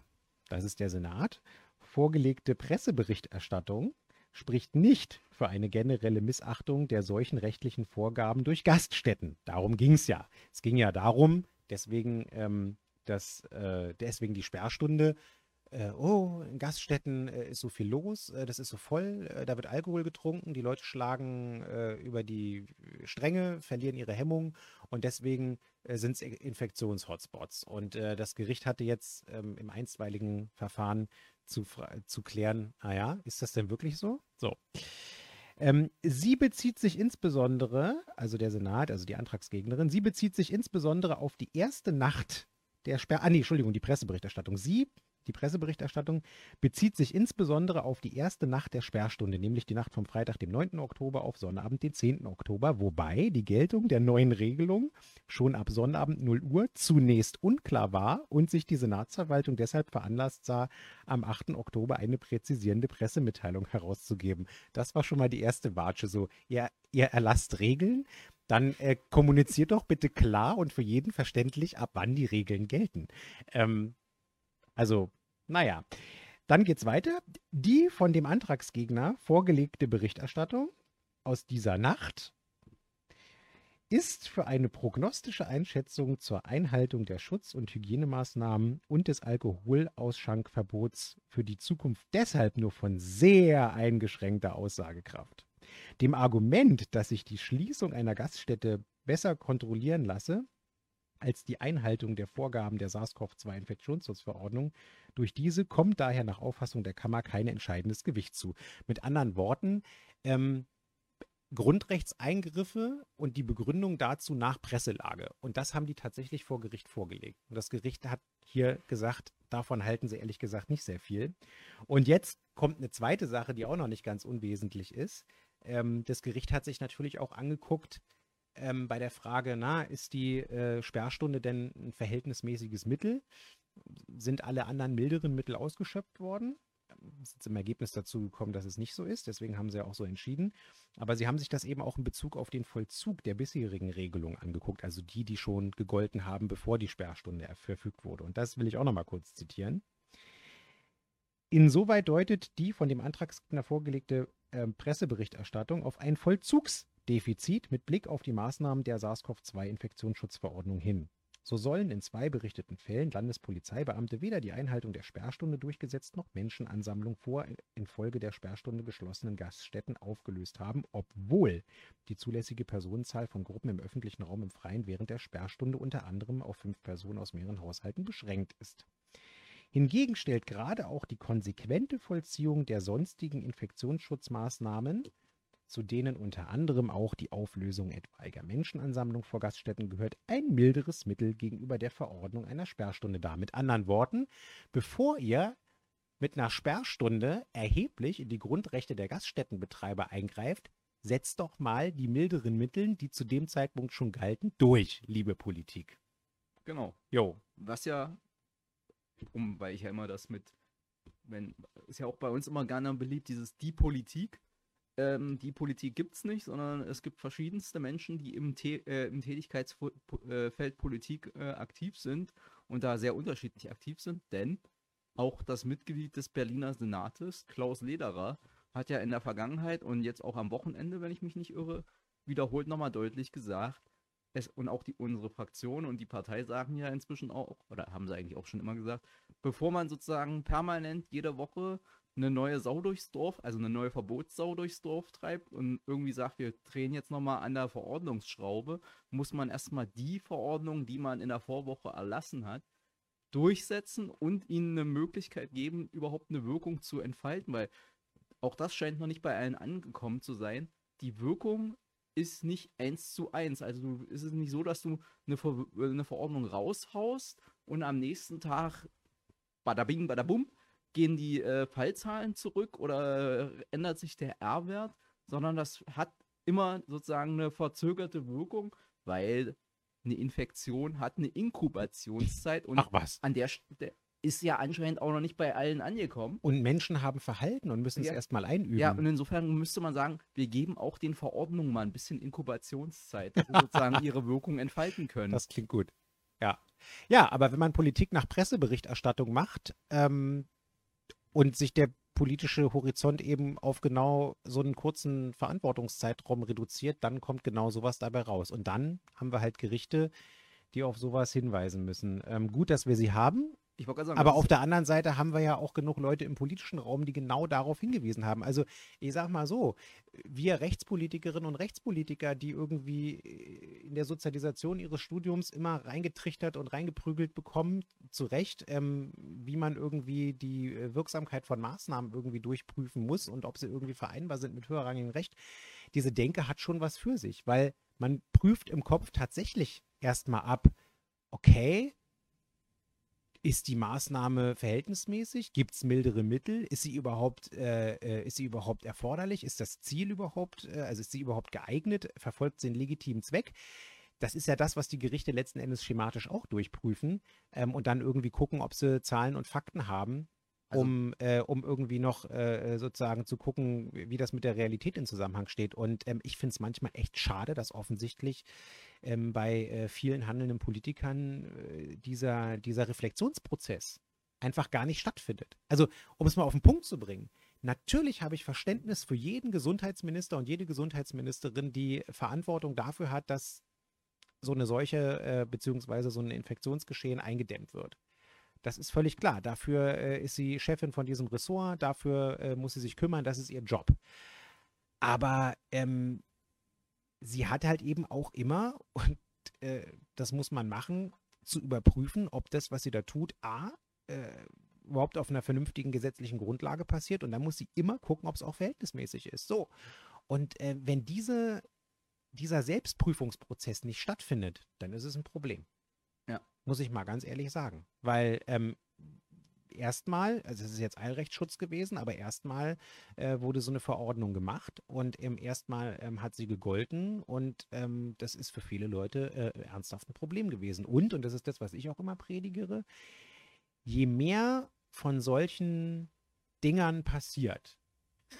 das ist der Senat, vorgelegte Presseberichterstattung spricht nicht für eine generelle Missachtung der solchen rechtlichen Vorgaben durch Gaststätten. Darum ging es ja. Es ging ja darum, deswegen, ähm, dass, äh, deswegen die Sperrstunde. Äh, oh, in Gaststätten äh, ist so viel los, äh, das ist so voll, da wird Alkohol getrunken, die Leute schlagen über die Stränge, verlieren ihre Hemmung und deswegen sind es Infektionshotspots. Und das Gericht hatte jetzt ähm, im einstweiligen Verfahren zu, zu klären, ah ja, ist das denn wirklich so? So. Ähm, sie bezieht sich insbesondere, also der Senat, also die Antragsgegnerin, sie bezieht sich insbesondere auf die erste Nacht der Sperr... Ah nee, Entschuldigung, die Presseberichterstattung. Sie die Presseberichterstattung bezieht sich insbesondere auf die erste Nacht der Sperrstunde, nämlich die Nacht vom Freitag, dem 9. Oktober auf Sonnabend, den 10. Oktober, wobei die Geltung der neuen Regelung schon ab Sonnabend 0 Uhr zunächst unklar war und sich die Senatsverwaltung deshalb veranlasst sah, am 8. Oktober eine präzisierende Pressemitteilung herauszugeben. Das war schon mal die erste Watsche. So, ihr, ihr erlasst Regeln, dann äh, kommuniziert doch bitte klar und für jeden verständlich, ab wann die Regeln gelten. Ähm, also, naja. Dann geht's weiter. Die von dem Antragsgegner vorgelegte Berichterstattung aus dieser Nacht ist für eine prognostische Einschätzung zur Einhaltung der Schutz- und Hygienemaßnahmen und des Alkoholausschankverbots für die Zukunft deshalb nur von sehr eingeschränkter Aussagekraft. Dem Argument, dass sich die Schließung einer Gaststätte besser kontrollieren lasse, als die Einhaltung der Vorgaben der SARS-CoV-2-Infektionsschutzverordnung. Durch diese kommt daher nach Auffassung der Kammer kein entscheidendes Gewicht zu. Mit anderen Worten, ähm, Grundrechtseingriffe und die Begründung dazu nach Presselage. Und das haben die tatsächlich vor Gericht vorgelegt. Und das Gericht hat hier gesagt, davon halten sie ehrlich gesagt nicht sehr viel. Und jetzt kommt eine zweite Sache, die auch noch nicht ganz unwesentlich ist. Ähm, das Gericht hat sich natürlich auch angeguckt, ähm, bei der Frage, na, ist die äh, Sperrstunde denn ein verhältnismäßiges Mittel? Sind alle anderen milderen Mittel ausgeschöpft worden? ist jetzt im Ergebnis dazu gekommen, dass es nicht so ist. Deswegen haben sie ja auch so entschieden. Aber sie haben sich das eben auch in Bezug auf den Vollzug der bisherigen Regelung angeguckt. Also die, die schon gegolten haben, bevor die Sperrstunde verfügt wurde. Und das will ich auch noch mal kurz zitieren. Insoweit deutet die von dem Antragsgegner vorgelegte äh, Presseberichterstattung auf ein Vollzugsdefizit mit Blick auf die Maßnahmen der SARS-CoV-2-Infektionsschutzverordnung hin. So sollen in zwei berichteten Fällen Landespolizeibeamte weder die Einhaltung der Sperrstunde durchgesetzt noch Menschenansammlung vor infolge der Sperrstunde geschlossenen Gaststätten aufgelöst haben, obwohl die zulässige Personenzahl von Gruppen im öffentlichen Raum im Freien während der Sperrstunde unter anderem auf fünf Personen aus mehreren Haushalten beschränkt ist. Hingegen stellt gerade auch die konsequente Vollziehung der sonstigen Infektionsschutzmaßnahmen zu denen unter anderem auch die Auflösung etwaiger Menschenansammlungen vor Gaststätten gehört, ein milderes Mittel gegenüber der Verordnung einer Sperrstunde dar. Mit anderen Worten, bevor ihr mit einer Sperrstunde erheblich in die Grundrechte der Gaststättenbetreiber eingreift, setzt doch mal die milderen Mittel, die zu dem Zeitpunkt schon galten, durch, liebe Politik. Genau. Jo. Was ja, um, weil ich ja immer das mit, wenn, ist ja auch bei uns immer gerne beliebt, dieses die Politik ähm, die Politik gibt es nicht, sondern es gibt verschiedenste Menschen, die im, The äh, im Tätigkeitsfeld äh, Politik äh, aktiv sind und da sehr unterschiedlich aktiv sind, denn auch das Mitglied des Berliner Senates, Klaus Lederer, hat ja in der Vergangenheit und jetzt auch am Wochenende, wenn ich mich nicht irre, wiederholt nochmal deutlich gesagt, es, und auch die, unsere Fraktion und die Partei sagen ja inzwischen auch, oder haben sie eigentlich auch schon immer gesagt, bevor man sozusagen permanent jede Woche eine neue Sau durchs Dorf, also eine neue Verbotssau durchs Dorf treibt und irgendwie sagt, wir drehen jetzt nochmal an der Verordnungsschraube, muss man erstmal die Verordnung, die man in der Vorwoche erlassen hat, durchsetzen und ihnen eine Möglichkeit geben, überhaupt eine Wirkung zu entfalten, weil auch das scheint noch nicht bei allen angekommen zu sein. Die Wirkung ist nicht eins zu eins. Also ist es nicht so, dass du eine, Ver eine Verordnung raushaust und am nächsten Tag badabing, badabum, gehen die äh, Fallzahlen zurück oder ändert sich der R-Wert, sondern das hat immer sozusagen eine verzögerte Wirkung, weil eine Infektion hat eine Inkubationszeit und an der Stelle ist ja anscheinend auch noch nicht bei allen angekommen. Und Menschen haben Verhalten und müssen ja. es erstmal einüben. Ja, und insofern müsste man sagen, wir geben auch den Verordnungen mal ein bisschen Inkubationszeit, dass sie sozusagen ihre Wirkung entfalten können. Das klingt gut. Ja. Ja, aber wenn man Politik nach Presseberichterstattung macht, ähm, und sich der politische Horizont eben auf genau so einen kurzen Verantwortungszeitraum reduziert, dann kommt genau sowas dabei raus. Und dann haben wir halt Gerichte, die auf sowas hinweisen müssen. Ähm, gut, dass wir sie haben, ich sagen, aber auf der anderen Seite haben wir ja auch genug Leute im politischen Raum, die genau darauf hingewiesen haben. Also ich sag mal so, wir Rechtspolitikerinnen und Rechtspolitiker, die irgendwie in der Sozialisation ihres Studiums immer reingetrichtert und reingeprügelt bekommen, zu Recht, ähm, wie man irgendwie die Wirksamkeit von Maßnahmen irgendwie durchprüfen muss und ob sie irgendwie vereinbar sind mit höherrangigem Recht, diese Denke hat schon was für sich, weil man prüft im Kopf tatsächlich erstmal ab, okay, ist die Maßnahme verhältnismäßig? Gibt es mildere Mittel? Ist sie überhaupt, äh, äh, ist sie überhaupt erforderlich? Ist das Ziel überhaupt, äh, also ist sie überhaupt geeignet? Verfolgt sie einen legitimen Zweck? Das ist ja das, was die Gerichte letzten Endes schematisch auch durchprüfen ähm, und dann irgendwie gucken, ob sie Zahlen und Fakten haben, also um, äh, um irgendwie noch äh, sozusagen zu gucken, wie das mit der Realität in Zusammenhang steht. Und ähm, ich finde es manchmal echt schade, dass offensichtlich ähm, bei äh, vielen handelnden Politikern äh, dieser, dieser Reflexionsprozess einfach gar nicht stattfindet. Also, um es mal auf den Punkt zu bringen, natürlich habe ich Verständnis für jeden Gesundheitsminister und jede Gesundheitsministerin, die Verantwortung dafür hat, dass so eine Seuche äh, beziehungsweise so ein Infektionsgeschehen eingedämmt wird. Das ist völlig klar. Dafür äh, ist sie Chefin von diesem Ressort, dafür äh, muss sie sich kümmern, das ist ihr Job. Aber ähm, sie hat halt eben auch immer, und äh, das muss man machen, zu überprüfen, ob das, was sie da tut, A, äh, überhaupt auf einer vernünftigen gesetzlichen Grundlage passiert. Und dann muss sie immer gucken, ob es auch verhältnismäßig ist. So. Und äh, wenn diese, dieser Selbstprüfungsprozess nicht stattfindet, dann ist es ein Problem. Muss ich mal ganz ehrlich sagen. Weil ähm, erstmal, also es ist jetzt Eilrechtsschutz gewesen, aber erstmal äh, wurde so eine Verordnung gemacht und ähm, erstmal ähm, hat sie gegolten und ähm, das ist für viele Leute äh, ernsthaft ein Problem gewesen. Und, und das ist das, was ich auch immer predigere, je mehr von solchen Dingern passiert,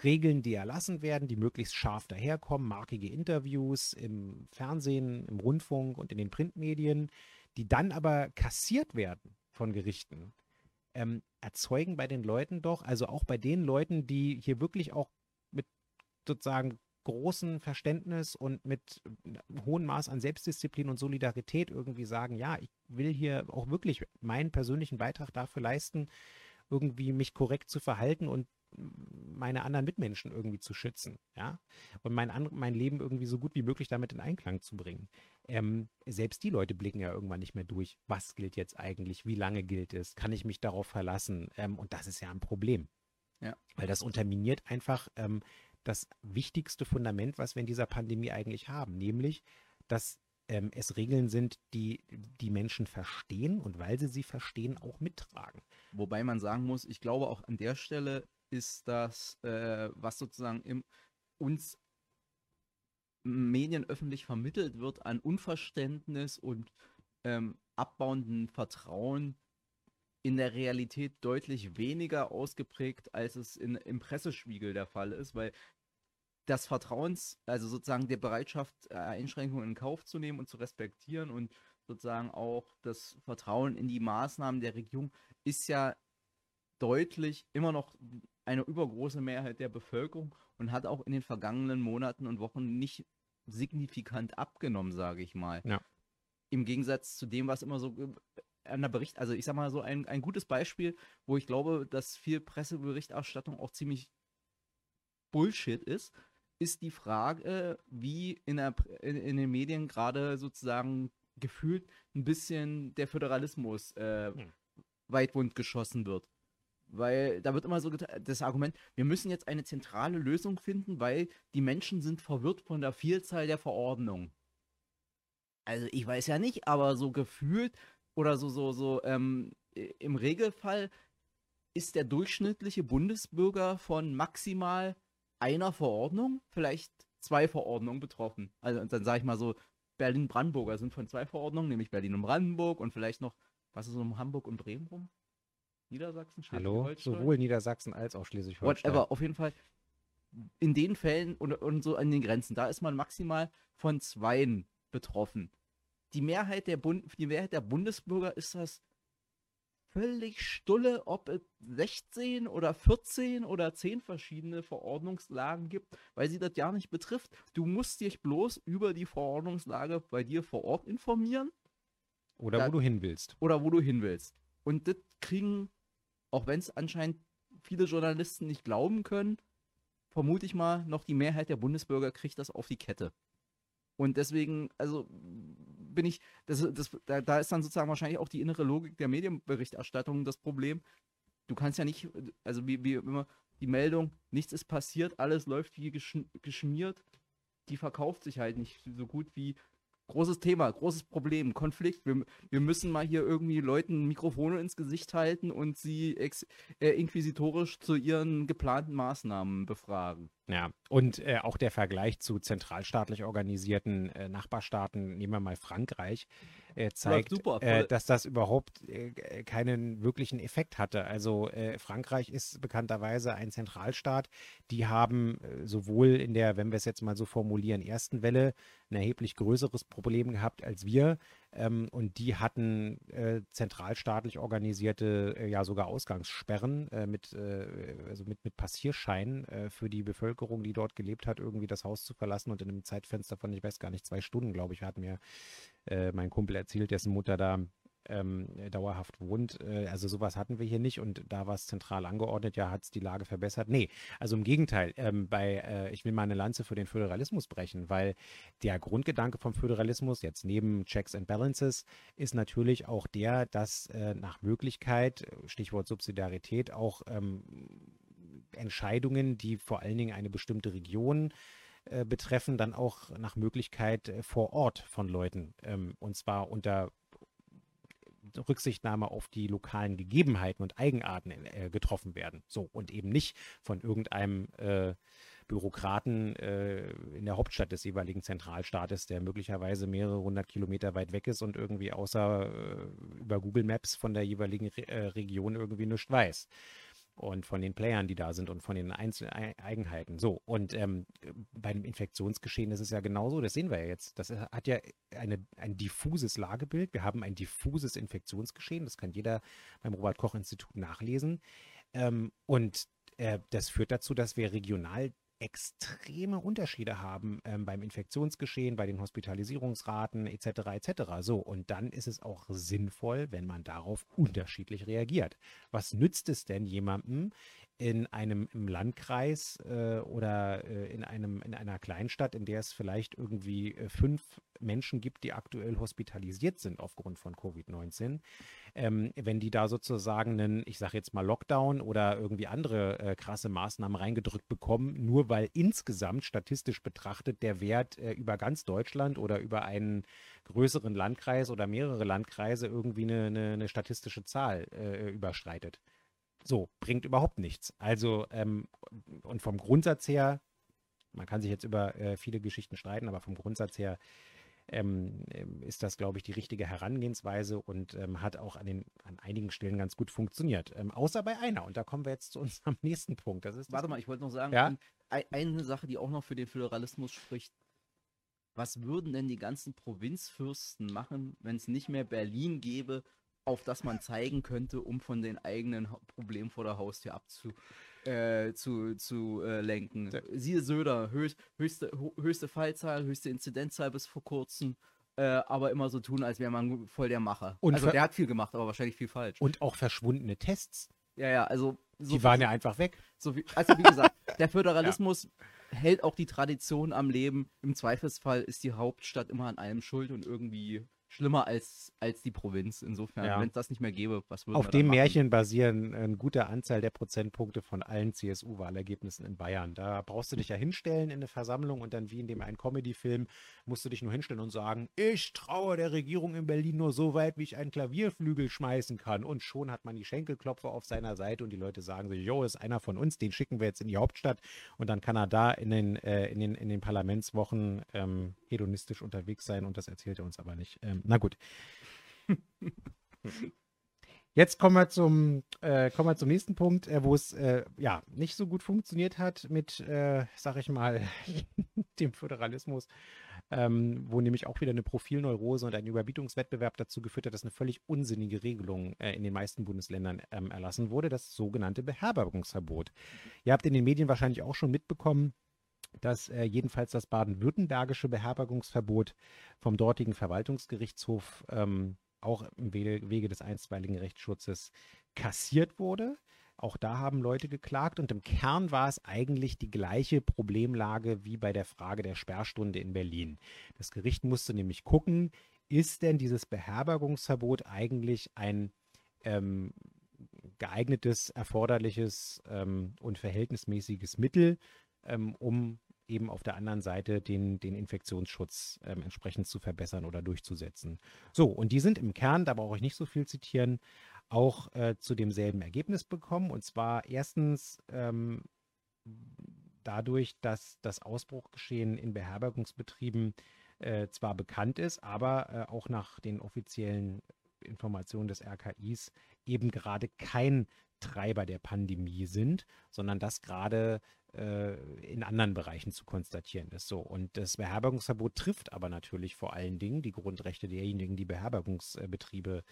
Regeln, die erlassen werden, die möglichst scharf daherkommen, markige Interviews im Fernsehen, im Rundfunk und in den Printmedien, die dann aber kassiert werden von Gerichten, ähm, erzeugen bei den Leuten doch, also auch bei den Leuten, die hier wirklich auch mit sozusagen großem Verständnis und mit hohem Maß an Selbstdisziplin und Solidarität irgendwie sagen, ja, ich will hier auch wirklich meinen persönlichen Beitrag dafür leisten, irgendwie mich korrekt zu verhalten und meine anderen Mitmenschen irgendwie zu schützen, ja, und mein, mein Leben irgendwie so gut wie möglich damit in Einklang zu bringen. Ähm, selbst die Leute blicken ja irgendwann nicht mehr durch, was gilt jetzt eigentlich, wie lange gilt es, kann ich mich darauf verlassen? Ähm, und das ist ja ein Problem. Ja. Weil das unterminiert einfach ähm, das wichtigste Fundament, was wir in dieser Pandemie eigentlich haben, nämlich, dass ähm, es Regeln sind, die die Menschen verstehen und weil sie sie verstehen, auch mittragen. Wobei man sagen muss, ich glaube auch an der Stelle ist das, äh, was sozusagen im, uns Medien öffentlich vermittelt wird an Unverständnis und ähm, abbauenden Vertrauen in der Realität deutlich weniger ausgeprägt, als es in, im Pressespiegel der Fall ist, weil das Vertrauens, also sozusagen der Bereitschaft, äh, Einschränkungen in Kauf zu nehmen und zu respektieren und sozusagen auch das Vertrauen in die Maßnahmen der Regierung ist ja deutlich immer noch eine übergroße Mehrheit der Bevölkerung und hat auch in den vergangenen Monaten und Wochen nicht signifikant abgenommen, sage ich mal. Ja. Im Gegensatz zu dem, was immer so an der Bericht, also ich sag mal so ein, ein gutes Beispiel, wo ich glaube, dass viel Presseberichterstattung auch ziemlich Bullshit ist, ist die Frage, wie in, der, in, in den Medien gerade sozusagen gefühlt ein bisschen der Föderalismus äh, hm. weitwund geschossen wird. Weil da wird immer so das Argument, wir müssen jetzt eine zentrale Lösung finden, weil die Menschen sind verwirrt von der Vielzahl der Verordnungen. Also ich weiß ja nicht, aber so gefühlt oder so, so, so, ähm, im Regelfall ist der durchschnittliche Bundesbürger von maximal einer Verordnung, vielleicht zwei Verordnungen betroffen. Also dann sage ich mal so, Berlin-Brandenburger sind von zwei Verordnungen, nämlich Berlin und Brandenburg und vielleicht noch, was ist so um Hamburg und Bremen rum? Niedersachsen, Schleswig-Holstein? Hallo, sowohl Niedersachsen als auch Schleswig-Holstein. Whatever, auf jeden Fall in den Fällen und, und so an den Grenzen, da ist man maximal von zweien betroffen. Die Mehrheit der, Bund, die Mehrheit der Bundesbürger ist das völlig stulle, ob es 16 oder 14 oder 10 verschiedene Verordnungslagen gibt, weil sie das ja nicht betrifft. Du musst dich bloß über die Verordnungslage bei dir vor Ort informieren. Oder da, wo du hin willst. Oder wo du hin willst. Und das kriegen auch wenn es anscheinend viele Journalisten nicht glauben können, vermute ich mal, noch die Mehrheit der Bundesbürger kriegt das auf die Kette. Und deswegen, also bin ich, das, das, da, da ist dann sozusagen wahrscheinlich auch die innere Logik der Medienberichterstattung das Problem. Du kannst ja nicht, also wie, wie immer, die Meldung, nichts ist passiert, alles läuft wie geschmiert, die verkauft sich halt nicht so gut wie großes Thema, großes Problem, Konflikt. Wir, wir müssen mal hier irgendwie Leuten Mikrofone ins Gesicht halten und sie ex, äh, inquisitorisch zu ihren geplanten Maßnahmen befragen. Ja, und äh, auch der Vergleich zu zentralstaatlich organisierten äh, Nachbarstaaten, nehmen wir mal Frankreich, äh, zeigt, super, äh, dass das überhaupt äh, keinen wirklichen Effekt hatte. Also äh, Frankreich ist bekannterweise ein Zentralstaat. Die haben sowohl in der, wenn wir es jetzt mal so formulieren, ersten Welle ein erheblich größeres Problem gehabt als wir. Ähm, und die hatten äh, zentralstaatlich organisierte, äh, ja sogar Ausgangssperren äh, mit, äh, also mit, mit Passierscheinen äh, für die Bevölkerung, die dort gelebt hat, irgendwie das Haus zu verlassen und in einem Zeitfenster von, ich weiß gar nicht, zwei Stunden, glaube ich, hat mir äh, mein Kumpel erzählt, dessen Mutter da ähm, dauerhaft wohnt. Äh, also sowas hatten wir hier nicht und da war es zentral angeordnet, ja, hat es die Lage verbessert. Nee, also im Gegenteil, ähm, bei, äh, ich will mal eine Lanze für den Föderalismus brechen, weil der Grundgedanke vom Föderalismus, jetzt neben Checks and Balances, ist natürlich auch der, dass äh, nach Möglichkeit, Stichwort Subsidiarität, auch ähm, Entscheidungen, die vor allen Dingen eine bestimmte Region äh, betreffen, dann auch nach Möglichkeit äh, vor Ort von Leuten. Ähm, und zwar unter Rücksichtnahme auf die lokalen Gegebenheiten und Eigenarten äh, getroffen werden. So, und eben nicht von irgendeinem äh, Bürokraten äh, in der Hauptstadt des jeweiligen Zentralstaates, der möglicherweise mehrere hundert Kilometer weit weg ist und irgendwie außer äh, über Google Maps von der jeweiligen Re äh, Region irgendwie nichts weiß und von den Playern, die da sind und von den Einzel Eigenheiten. So, und ähm, bei dem Infektionsgeschehen ist es ja genauso, das sehen wir ja jetzt. Das hat ja eine, ein diffuses Lagebild. Wir haben ein diffuses Infektionsgeschehen, das kann jeder beim Robert-Koch-Institut nachlesen. Ähm, und äh, das führt dazu, dass wir regional extreme Unterschiede haben ähm, beim Infektionsgeschehen, bei den Hospitalisierungsraten etc. etc. So, und dann ist es auch sinnvoll, wenn man darauf unterschiedlich reagiert. Was nützt es denn jemandem in einem im Landkreis äh, oder äh, in einem in einer Kleinstadt, in der es vielleicht irgendwie äh, fünf Menschen gibt, die aktuell hospitalisiert sind aufgrund von Covid-19, ähm, wenn die da sozusagen einen, ich sage jetzt mal Lockdown oder irgendwie andere äh, krasse Maßnahmen reingedrückt bekommen, nur weil insgesamt statistisch betrachtet der Wert äh, über ganz Deutschland oder über einen größeren Landkreis oder mehrere Landkreise irgendwie eine, eine, eine statistische Zahl äh, überschreitet. So, bringt überhaupt nichts. Also, ähm, und vom Grundsatz her, man kann sich jetzt über äh, viele Geschichten streiten, aber vom Grundsatz her ähm, ähm, ist das, glaube ich, die richtige Herangehensweise und ähm, hat auch an, den, an einigen Stellen ganz gut funktioniert. Ähm, außer bei einer. Und da kommen wir jetzt zu unserem nächsten Punkt. Das ist Warte mal, ich wollte noch sagen, ja? eine Sache, die auch noch für den Föderalismus spricht. Was würden denn die ganzen Provinzfürsten machen, wenn es nicht mehr Berlin gäbe, auf das man zeigen könnte, um von den eigenen Problemen vor der Haustür abzu, äh, zu, zu äh, lenken. Ja. Siehe Söder, höchst, höchste, höchste Fallzahl, höchste Inzidenzzahl bis vor kurzem. Äh, aber immer so tun, als wäre man voll der Macher. Und also der hat viel gemacht, aber wahrscheinlich viel falsch. Und auch verschwundene Tests. Ja, ja, also. So die waren ja einfach weg. So wie, also wie gesagt, der Föderalismus ja. hält auch die Tradition am Leben. Im Zweifelsfall ist die Hauptstadt immer an allem schuld und irgendwie schlimmer als, als die Provinz. Insofern, ja. wenn es das nicht mehr gäbe, was würde Auf dem Märchen basieren eine gute Anzahl der Prozentpunkte von allen CSU-Wahlergebnissen in Bayern. Da brauchst du dich ja hinstellen in eine Versammlung und dann wie in dem einen Comedy-Film musst du dich nur hinstellen und sagen, ich traue der Regierung in Berlin nur so weit, wie ich einen Klavierflügel schmeißen kann. Und schon hat man die Schenkelklopfer auf seiner Seite und die Leute sagen so, jo, ist einer von uns, den schicken wir jetzt in die Hauptstadt und dann kann er da in den, äh, in den, in den Parlamentswochen ähm, hedonistisch unterwegs sein und das erzählt er uns aber nicht. Ähm, na gut. Jetzt kommen wir zum, äh, kommen wir zum nächsten Punkt, äh, wo es äh, ja nicht so gut funktioniert hat mit, äh, sag ich mal, dem Föderalismus, ähm, wo nämlich auch wieder eine Profilneurose und ein Überbietungswettbewerb dazu geführt hat, dass eine völlig unsinnige Regelung äh, in den meisten Bundesländern ähm, erlassen wurde, das sogenannte Beherbergungsverbot. Ihr habt in den Medien wahrscheinlich auch schon mitbekommen, dass äh, jedenfalls das baden-württembergische Beherbergungsverbot vom dortigen Verwaltungsgerichtshof ähm, auch im Wege, des einstweiligen Rechtsschutzes kassiert wurde. Auch da haben Leute geklagt und im Kern war es eigentlich die gleiche Problemlage wie bei der Frage der Sperrstunde in Berlin. Das Gericht musste nämlich gucken, ist denn dieses Beherbergungsverbot eigentlich ein ähm, geeignetes, erforderliches ähm, und verhältnismäßiges Mittel, ähm, um eben auf der anderen Seite den, den Infektionsschutz ähm, entsprechend zu verbessern oder durchzusetzen. So, und die sind im Kern, da brauche ich nicht so viel zitieren, auch äh, zu demselben Ergebnis bekommen. Und zwar erstens ähm, dadurch, dass das Ausbruchgeschehen in Beherbergungsbetrieben äh, zwar bekannt ist, aber äh, auch nach den offiziellen Informationen des RKIs eben gerade kein Treiber der Pandemie sind, sondern dass gerade äh, in anderen Bereichen zu konstatieren ist. So. Und das Beherbergungsverbot trifft aber natürlich vor allen Dingen die Grundrechte derjenigen, die Beherbergungsbetriebe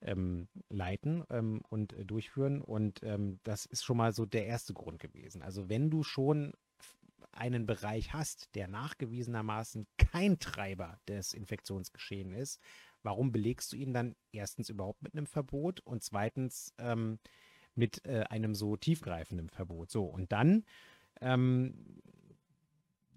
ähm, leiten ähm, und äh, durchführen. Und ähm, das ist schon mal so der erste Grund gewesen. Also wenn du schon einen Bereich hast, der nachgewiesenermaßen kein Treiber des Infektionsgeschehens ist, warum belegst du ihn dann erstens überhaupt mit einem Verbot und zweitens ähm, mit äh, einem so tiefgreifenden Verbot? So, und dann ähm,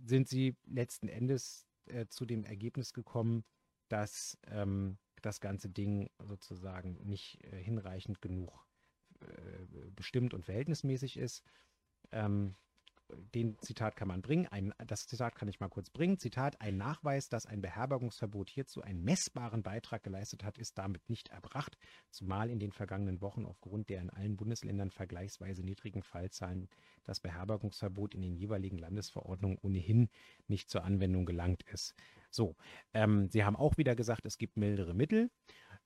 sind sie letzten Endes äh, zu dem Ergebnis gekommen, dass ähm, das ganze Ding sozusagen nicht äh, hinreichend genug äh, bestimmt und verhältnismäßig ist. Ähm, den Zitat kann man bringen. Ein, das Zitat kann ich mal kurz bringen. Zitat: Ein Nachweis, dass ein Beherbergungsverbot hierzu einen messbaren Beitrag geleistet hat, ist damit nicht erbracht, zumal in den vergangenen Wochen aufgrund der in allen Bundesländern vergleichsweise niedrigen Fallzahlen das Beherbergungsverbot in den jeweiligen Landesverordnungen ohnehin nicht zur Anwendung gelangt ist. So, ähm, Sie haben auch wieder gesagt, es gibt mildere Mittel.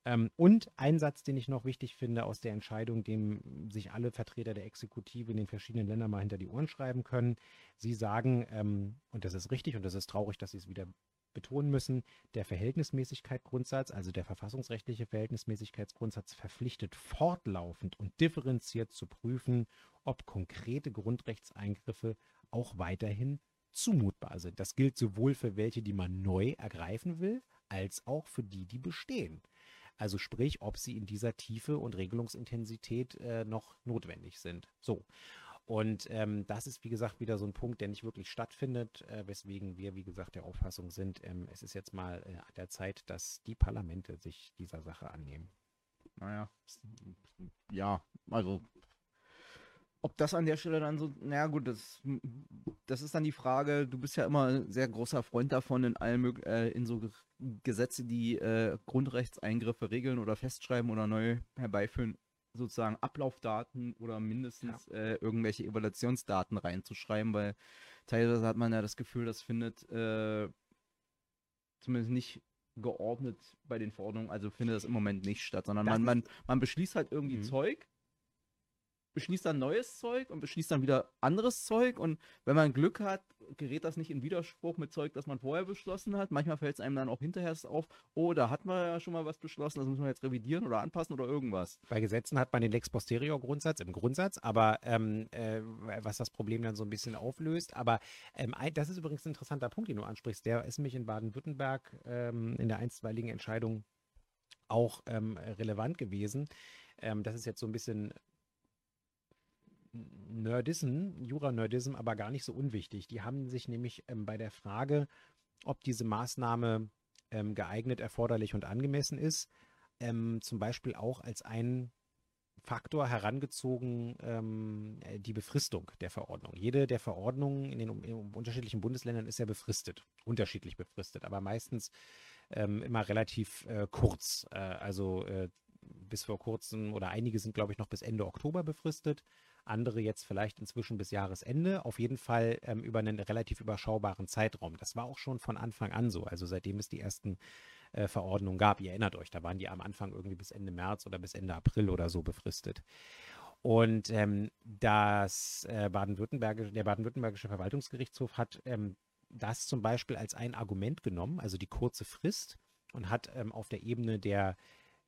Ähm, und ein Satz, den ich noch wichtig finde aus der Entscheidung, dem sich alle Vertreter der Exekutive in den verschiedenen Ländern mal hinter die Ohren schreiben können. Sie sagen, ähm, und das ist richtig und das ist traurig, dass Sie es wieder betonen müssen, der Verhältnismäßigkeitsgrundsatz, also der verfassungsrechtliche Verhältnismäßigkeitsgrundsatz, verpflichtet fortlaufend und differenziert zu prüfen, ob konkrete Grundrechtseingriffe auch weiterhin zumutbar sind. Das gilt sowohl für welche, die man neu ergreifen will, als auch für die, die bestehen. Also sprich, ob sie in dieser Tiefe und Regelungsintensität äh, noch notwendig sind. So. Und ähm, das ist, wie gesagt, wieder so ein Punkt, der nicht wirklich stattfindet, äh, weswegen wir, wie gesagt, der Auffassung sind, ähm, es ist jetzt mal äh, an der Zeit, dass die Parlamente sich dieser Sache annehmen. Naja, ja, also ob das an der Stelle dann so, naja gut, das, das ist dann die Frage, du bist ja immer ein sehr großer Freund davon, in allen äh, in so Gesetze, die äh, Grundrechtseingriffe regeln oder festschreiben oder neu herbeiführen, sozusagen Ablaufdaten oder mindestens ja. äh, irgendwelche Evaluationsdaten reinzuschreiben, weil teilweise hat man ja das Gefühl, das findet äh, zumindest nicht geordnet bei den Verordnungen, also findet das im Moment nicht statt, sondern man, man, man beschließt halt irgendwie mhm. Zeug beschließt dann neues Zeug und beschließt dann wieder anderes Zeug. Und wenn man Glück hat, gerät das nicht in Widerspruch mit Zeug, das man vorher beschlossen hat. Manchmal fällt es einem dann auch hinterher auf, oh, da hat man ja schon mal was beschlossen, das muss man jetzt revidieren oder anpassen oder irgendwas. Bei Gesetzen hat man den Lex Posterior Grundsatz im Grundsatz, aber ähm, äh, was das Problem dann so ein bisschen auflöst. Aber ähm, das ist übrigens ein interessanter Punkt, den du ansprichst. Der ist nämlich in Baden-Württemberg ähm, in der einstweiligen Entscheidung auch ähm, relevant gewesen. Ähm, das ist jetzt so ein bisschen Nerdism, Jura-Nerdism, aber gar nicht so unwichtig. Die haben sich nämlich ähm, bei der Frage, ob diese Maßnahme ähm, geeignet, erforderlich und angemessen ist, ähm, zum Beispiel auch als einen Faktor herangezogen ähm, die Befristung der Verordnung. Jede der Verordnungen in den in unterschiedlichen Bundesländern ist ja befristet, unterschiedlich befristet, aber meistens ähm, immer relativ äh, kurz. Äh, also äh, bis vor kurzem oder einige sind, glaube ich, noch bis Ende Oktober befristet andere jetzt vielleicht inzwischen bis Jahresende, auf jeden Fall ähm, über einen relativ überschaubaren Zeitraum. Das war auch schon von Anfang an so, also seitdem es die ersten äh, Verordnungen gab. Ihr erinnert euch, da waren die am Anfang irgendwie bis Ende März oder bis Ende April oder so befristet. Und ähm, das äh, baden-württembergische, der baden-württembergische Verwaltungsgerichtshof hat ähm, das zum Beispiel als ein Argument genommen, also die kurze Frist, und hat ähm, auf der Ebene der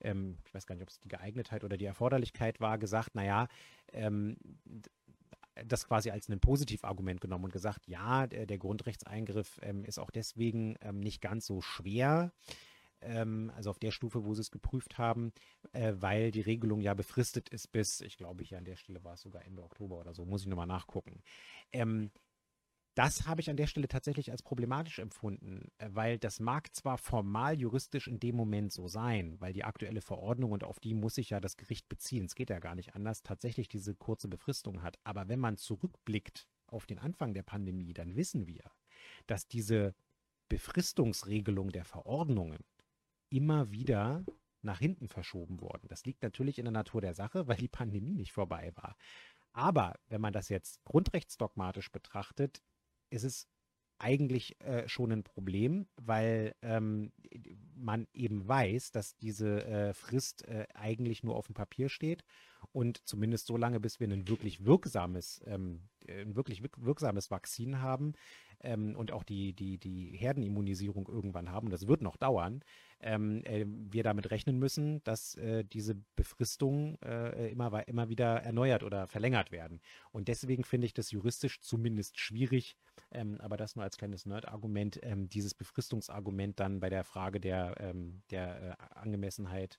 ähm, ich weiß gar nicht, ob es die Geeignetheit oder die Erforderlichkeit war, gesagt, naja, ähm, das quasi als ein Positivargument genommen und gesagt, ja, der, der Grundrechtseingriff ähm, ist auch deswegen ähm, nicht ganz so schwer, ähm, also auf der Stufe, wo sie es geprüft haben, äh, weil die Regelung ja befristet ist bis, ich glaube, hier an der Stelle war es sogar Ende Oktober oder so, muss ich nochmal nachgucken. Das habe ich an der Stelle tatsächlich als problematisch empfunden, äh, weil das mag zwar formal juristisch in dem Moment so sein, weil die aktuelle Verordnung und auf die muss sich ja das Gericht beziehen, es geht ja gar nicht anders, tatsächlich diese kurze Befristung hat. Aber wenn man zurückblickt auf den Anfang der Pandemie, dann wissen wir, dass diese Befristungsregelung der Verordnungen immer wieder nach hinten verschoben wurden. Das liegt natürlich in der Natur der Sache, weil die Pandemie nicht vorbei war. Aber wenn man das jetzt grundrechtsdogmatisch betrachtet, ist es eigentlich äh, schon ein Problem, weil ähm, man eben weiß, dass diese äh, Frist äh, eigentlich nur auf dem Papier steht und zumindest so lange, bis wir ein wirklich wirksames, ähm, ein wirklich wirksames Vakzin haben ähm, und auch die, die, die Herdenimmunisierung irgendwann haben, das wird noch dauern, ähm, äh, wir damit rechnen müssen, dass äh, diese Befristungen äh, immer, immer wieder erneuert oder verlängert werden. Und deswegen finde ich das juristisch zumindest schwierig, ähm, aber das nur als kleines Nerd-Argument, ähm, dieses Befristungsargument dann bei der Frage der, ähm, der äh, Angemessenheit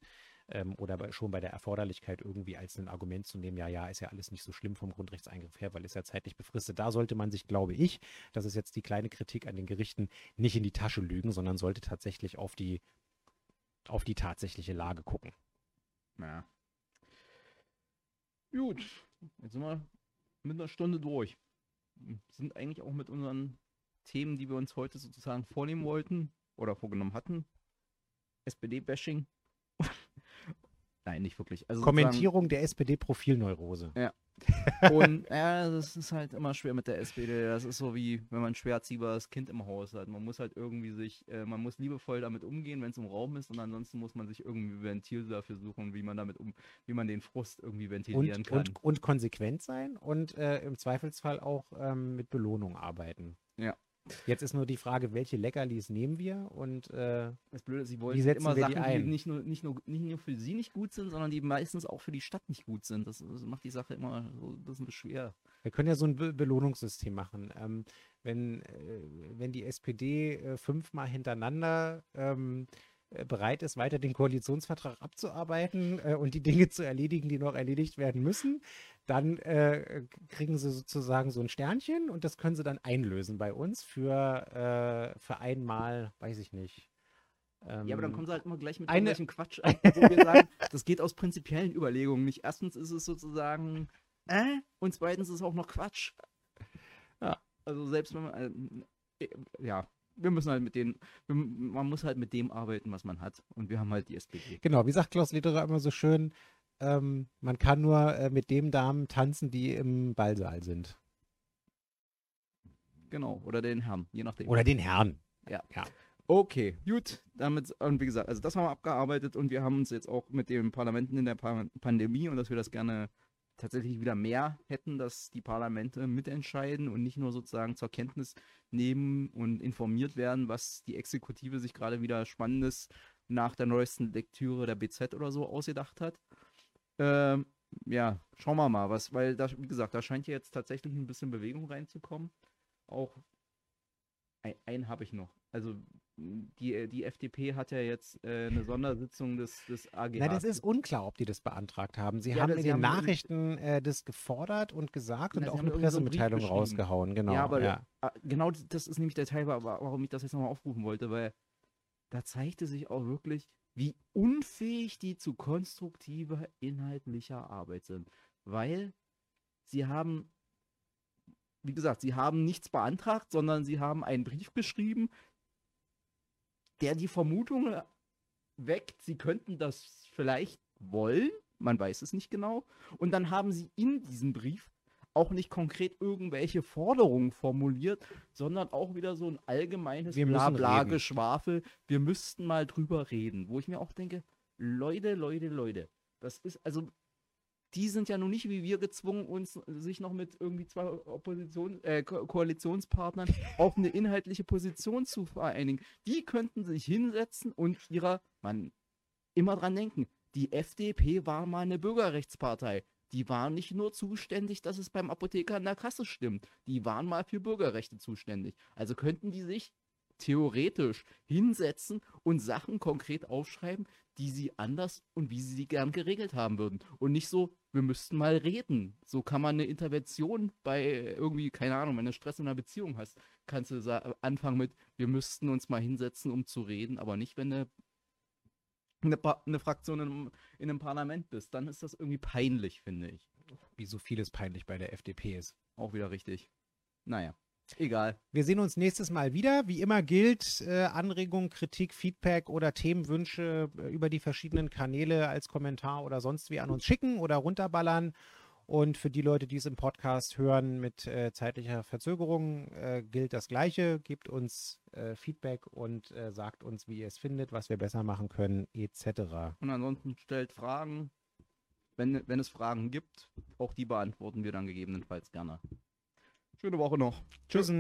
ähm, oder schon bei der Erforderlichkeit irgendwie als ein Argument zu nehmen, ja, ja, ist ja alles nicht so schlimm vom Grundrechtseingriff her, weil es ja zeitlich befristet. Da sollte man sich, glaube ich, das ist jetzt die kleine Kritik an den Gerichten, nicht in die Tasche lügen, sondern sollte tatsächlich auf die, auf die tatsächliche Lage gucken. Ja. Gut, jetzt sind wir mit einer Stunde durch. sind eigentlich auch mit unseren Themen, die wir uns heute sozusagen vornehmen wollten oder vorgenommen hatten. SPD-Bashing. Nein, nicht wirklich. Also Kommentierung der SPD-Profilneurose. Ja. Und ja, das ist halt immer schwer mit der SPD. Das ist so wie, wenn man ein schwer ziehbares Kind im Haus hat. Man muss halt irgendwie sich, äh, man muss liebevoll damit umgehen, wenn es im Raum ist, und ansonsten muss man sich irgendwie Ventil dafür suchen, wie man damit um, wie man den Frust irgendwie ventilieren und, kann. Und, und konsequent sein und äh, im Zweifelsfall auch ähm, mit Belohnung arbeiten. Ja. Jetzt ist nur die Frage, welche Leckerlis nehmen wir und äh, das Blöde sie wollen immer Sachen, die, die, nicht, nur, nicht, nur, nicht nur für sie nicht gut sind, sondern die meistens auch für die Stadt nicht gut sind. Das, das macht die Sache immer so ein bisschen schwer. Wir können ja so ein Be Belohnungssystem machen. Ähm, wenn, äh, wenn die SPD äh, fünfmal hintereinander ähm, äh, bereit ist, weiter den Koalitionsvertrag abzuarbeiten äh, und die Dinge zu erledigen, die noch erledigt werden müssen, dann äh, kriegen sie sozusagen so ein Sternchen und das können sie dann einlösen bei uns für, äh, für einmal, weiß ich nicht. Ähm, ja, aber dann kommen sie halt immer gleich mit eine... Quatsch ein, wo wir sagen, das geht aus prinzipiellen Überlegungen nicht. Erstens ist es sozusagen äh, und zweitens ist es auch noch Quatsch. Ja, also selbst wenn man, äh, ja, wir müssen halt mit denen, man muss halt mit dem arbeiten, was man hat. Und wir haben halt die SPD. Genau, wie sagt Klaus Lederer immer so schön, ähm, man kann nur äh, mit dem Damen tanzen, die im Ballsaal sind. Genau, oder den Herrn, je nachdem. Oder den Herrn. Ja. ja. Okay, gut. Damit, und wie gesagt, also das haben wir abgearbeitet und wir haben uns jetzt auch mit den Parlamenten in der pa Pandemie und dass wir das gerne tatsächlich wieder mehr hätten, dass die Parlamente mitentscheiden und nicht nur sozusagen zur Kenntnis nehmen und informiert werden, was die Exekutive sich gerade wieder Spannendes nach der neuesten Lektüre der BZ oder so ausgedacht hat. Ähm, ja, schauen wir mal, was, weil da, wie gesagt, da scheint ja jetzt tatsächlich ein bisschen Bewegung reinzukommen. Auch ein, einen habe ich noch. Also die, die FDP hat ja jetzt äh, eine Sondersitzung des, des AGH. Nein, das ist unklar, ob die das beantragt haben. Sie ja, haben in den Nachrichten äh, das gefordert und gesagt und auch eine Pressemitteilung rausgehauen. Genau, ja, aber ja. Äh, genau das ist nämlich der Teil, warum ich das jetzt nochmal aufrufen wollte, weil da zeigte sich auch wirklich, wie unfähig die zu konstruktiver inhaltlicher Arbeit sind. Weil sie haben, wie gesagt, sie haben nichts beantragt, sondern sie haben einen Brief geschrieben, der die Vermutung weckt, sie könnten das vielleicht wollen, man weiß es nicht genau. Und dann haben sie in diesem Brief auch nicht konkret irgendwelche Forderungen formuliert, sondern auch wieder so ein allgemeines Blabla-Geschwafel. Wir müssten mal drüber reden, wo ich mir auch denke, Leute, Leute, Leute, das ist also die sind ja nun nicht wie wir gezwungen, uns sich noch mit irgendwie zwei Opposition, äh, Ko Koalitionspartnern auf eine inhaltliche Position zu vereinigen. Die könnten sich hinsetzen und ihrer, man, immer dran denken, die FDP war mal eine Bürgerrechtspartei die waren nicht nur zuständig, dass es beim Apotheker in der Kasse stimmt. Die waren mal für Bürgerrechte zuständig. Also könnten die sich theoretisch hinsetzen und Sachen konkret aufschreiben, die sie anders und wie sie sie gern geregelt haben würden. Und nicht so, wir müssten mal reden. So kann man eine Intervention bei irgendwie, keine Ahnung, wenn du Stress in einer Beziehung hast, kannst du anfangen mit, wir müssten uns mal hinsetzen, um zu reden, aber nicht, wenn du eine, eine Fraktion in, in einem Parlament bist, dann ist das irgendwie peinlich, finde ich. Wie so vieles peinlich bei der FDP ist. Auch wieder richtig. Naja. Egal. Wir sehen uns nächstes Mal wieder. Wie immer gilt, äh, Anregungen, Kritik, Feedback oder Themenwünsche äh, über die verschiedenen Kanäle als Kommentar oder sonst wie an uns schicken oder runterballern. Und für die Leute, die es im Podcast hören mit äh, zeitlicher Verzögerung, äh, gilt das Gleiche. Gebt uns äh, Feedback und äh, sagt uns, wie ihr es findet, was wir besser machen können, etc. Und ansonsten stellt Fragen. Wenn, wenn es Fragen gibt, auch die beantworten wir dann gegebenenfalls gerne. Schöne Woche noch. Tschüss.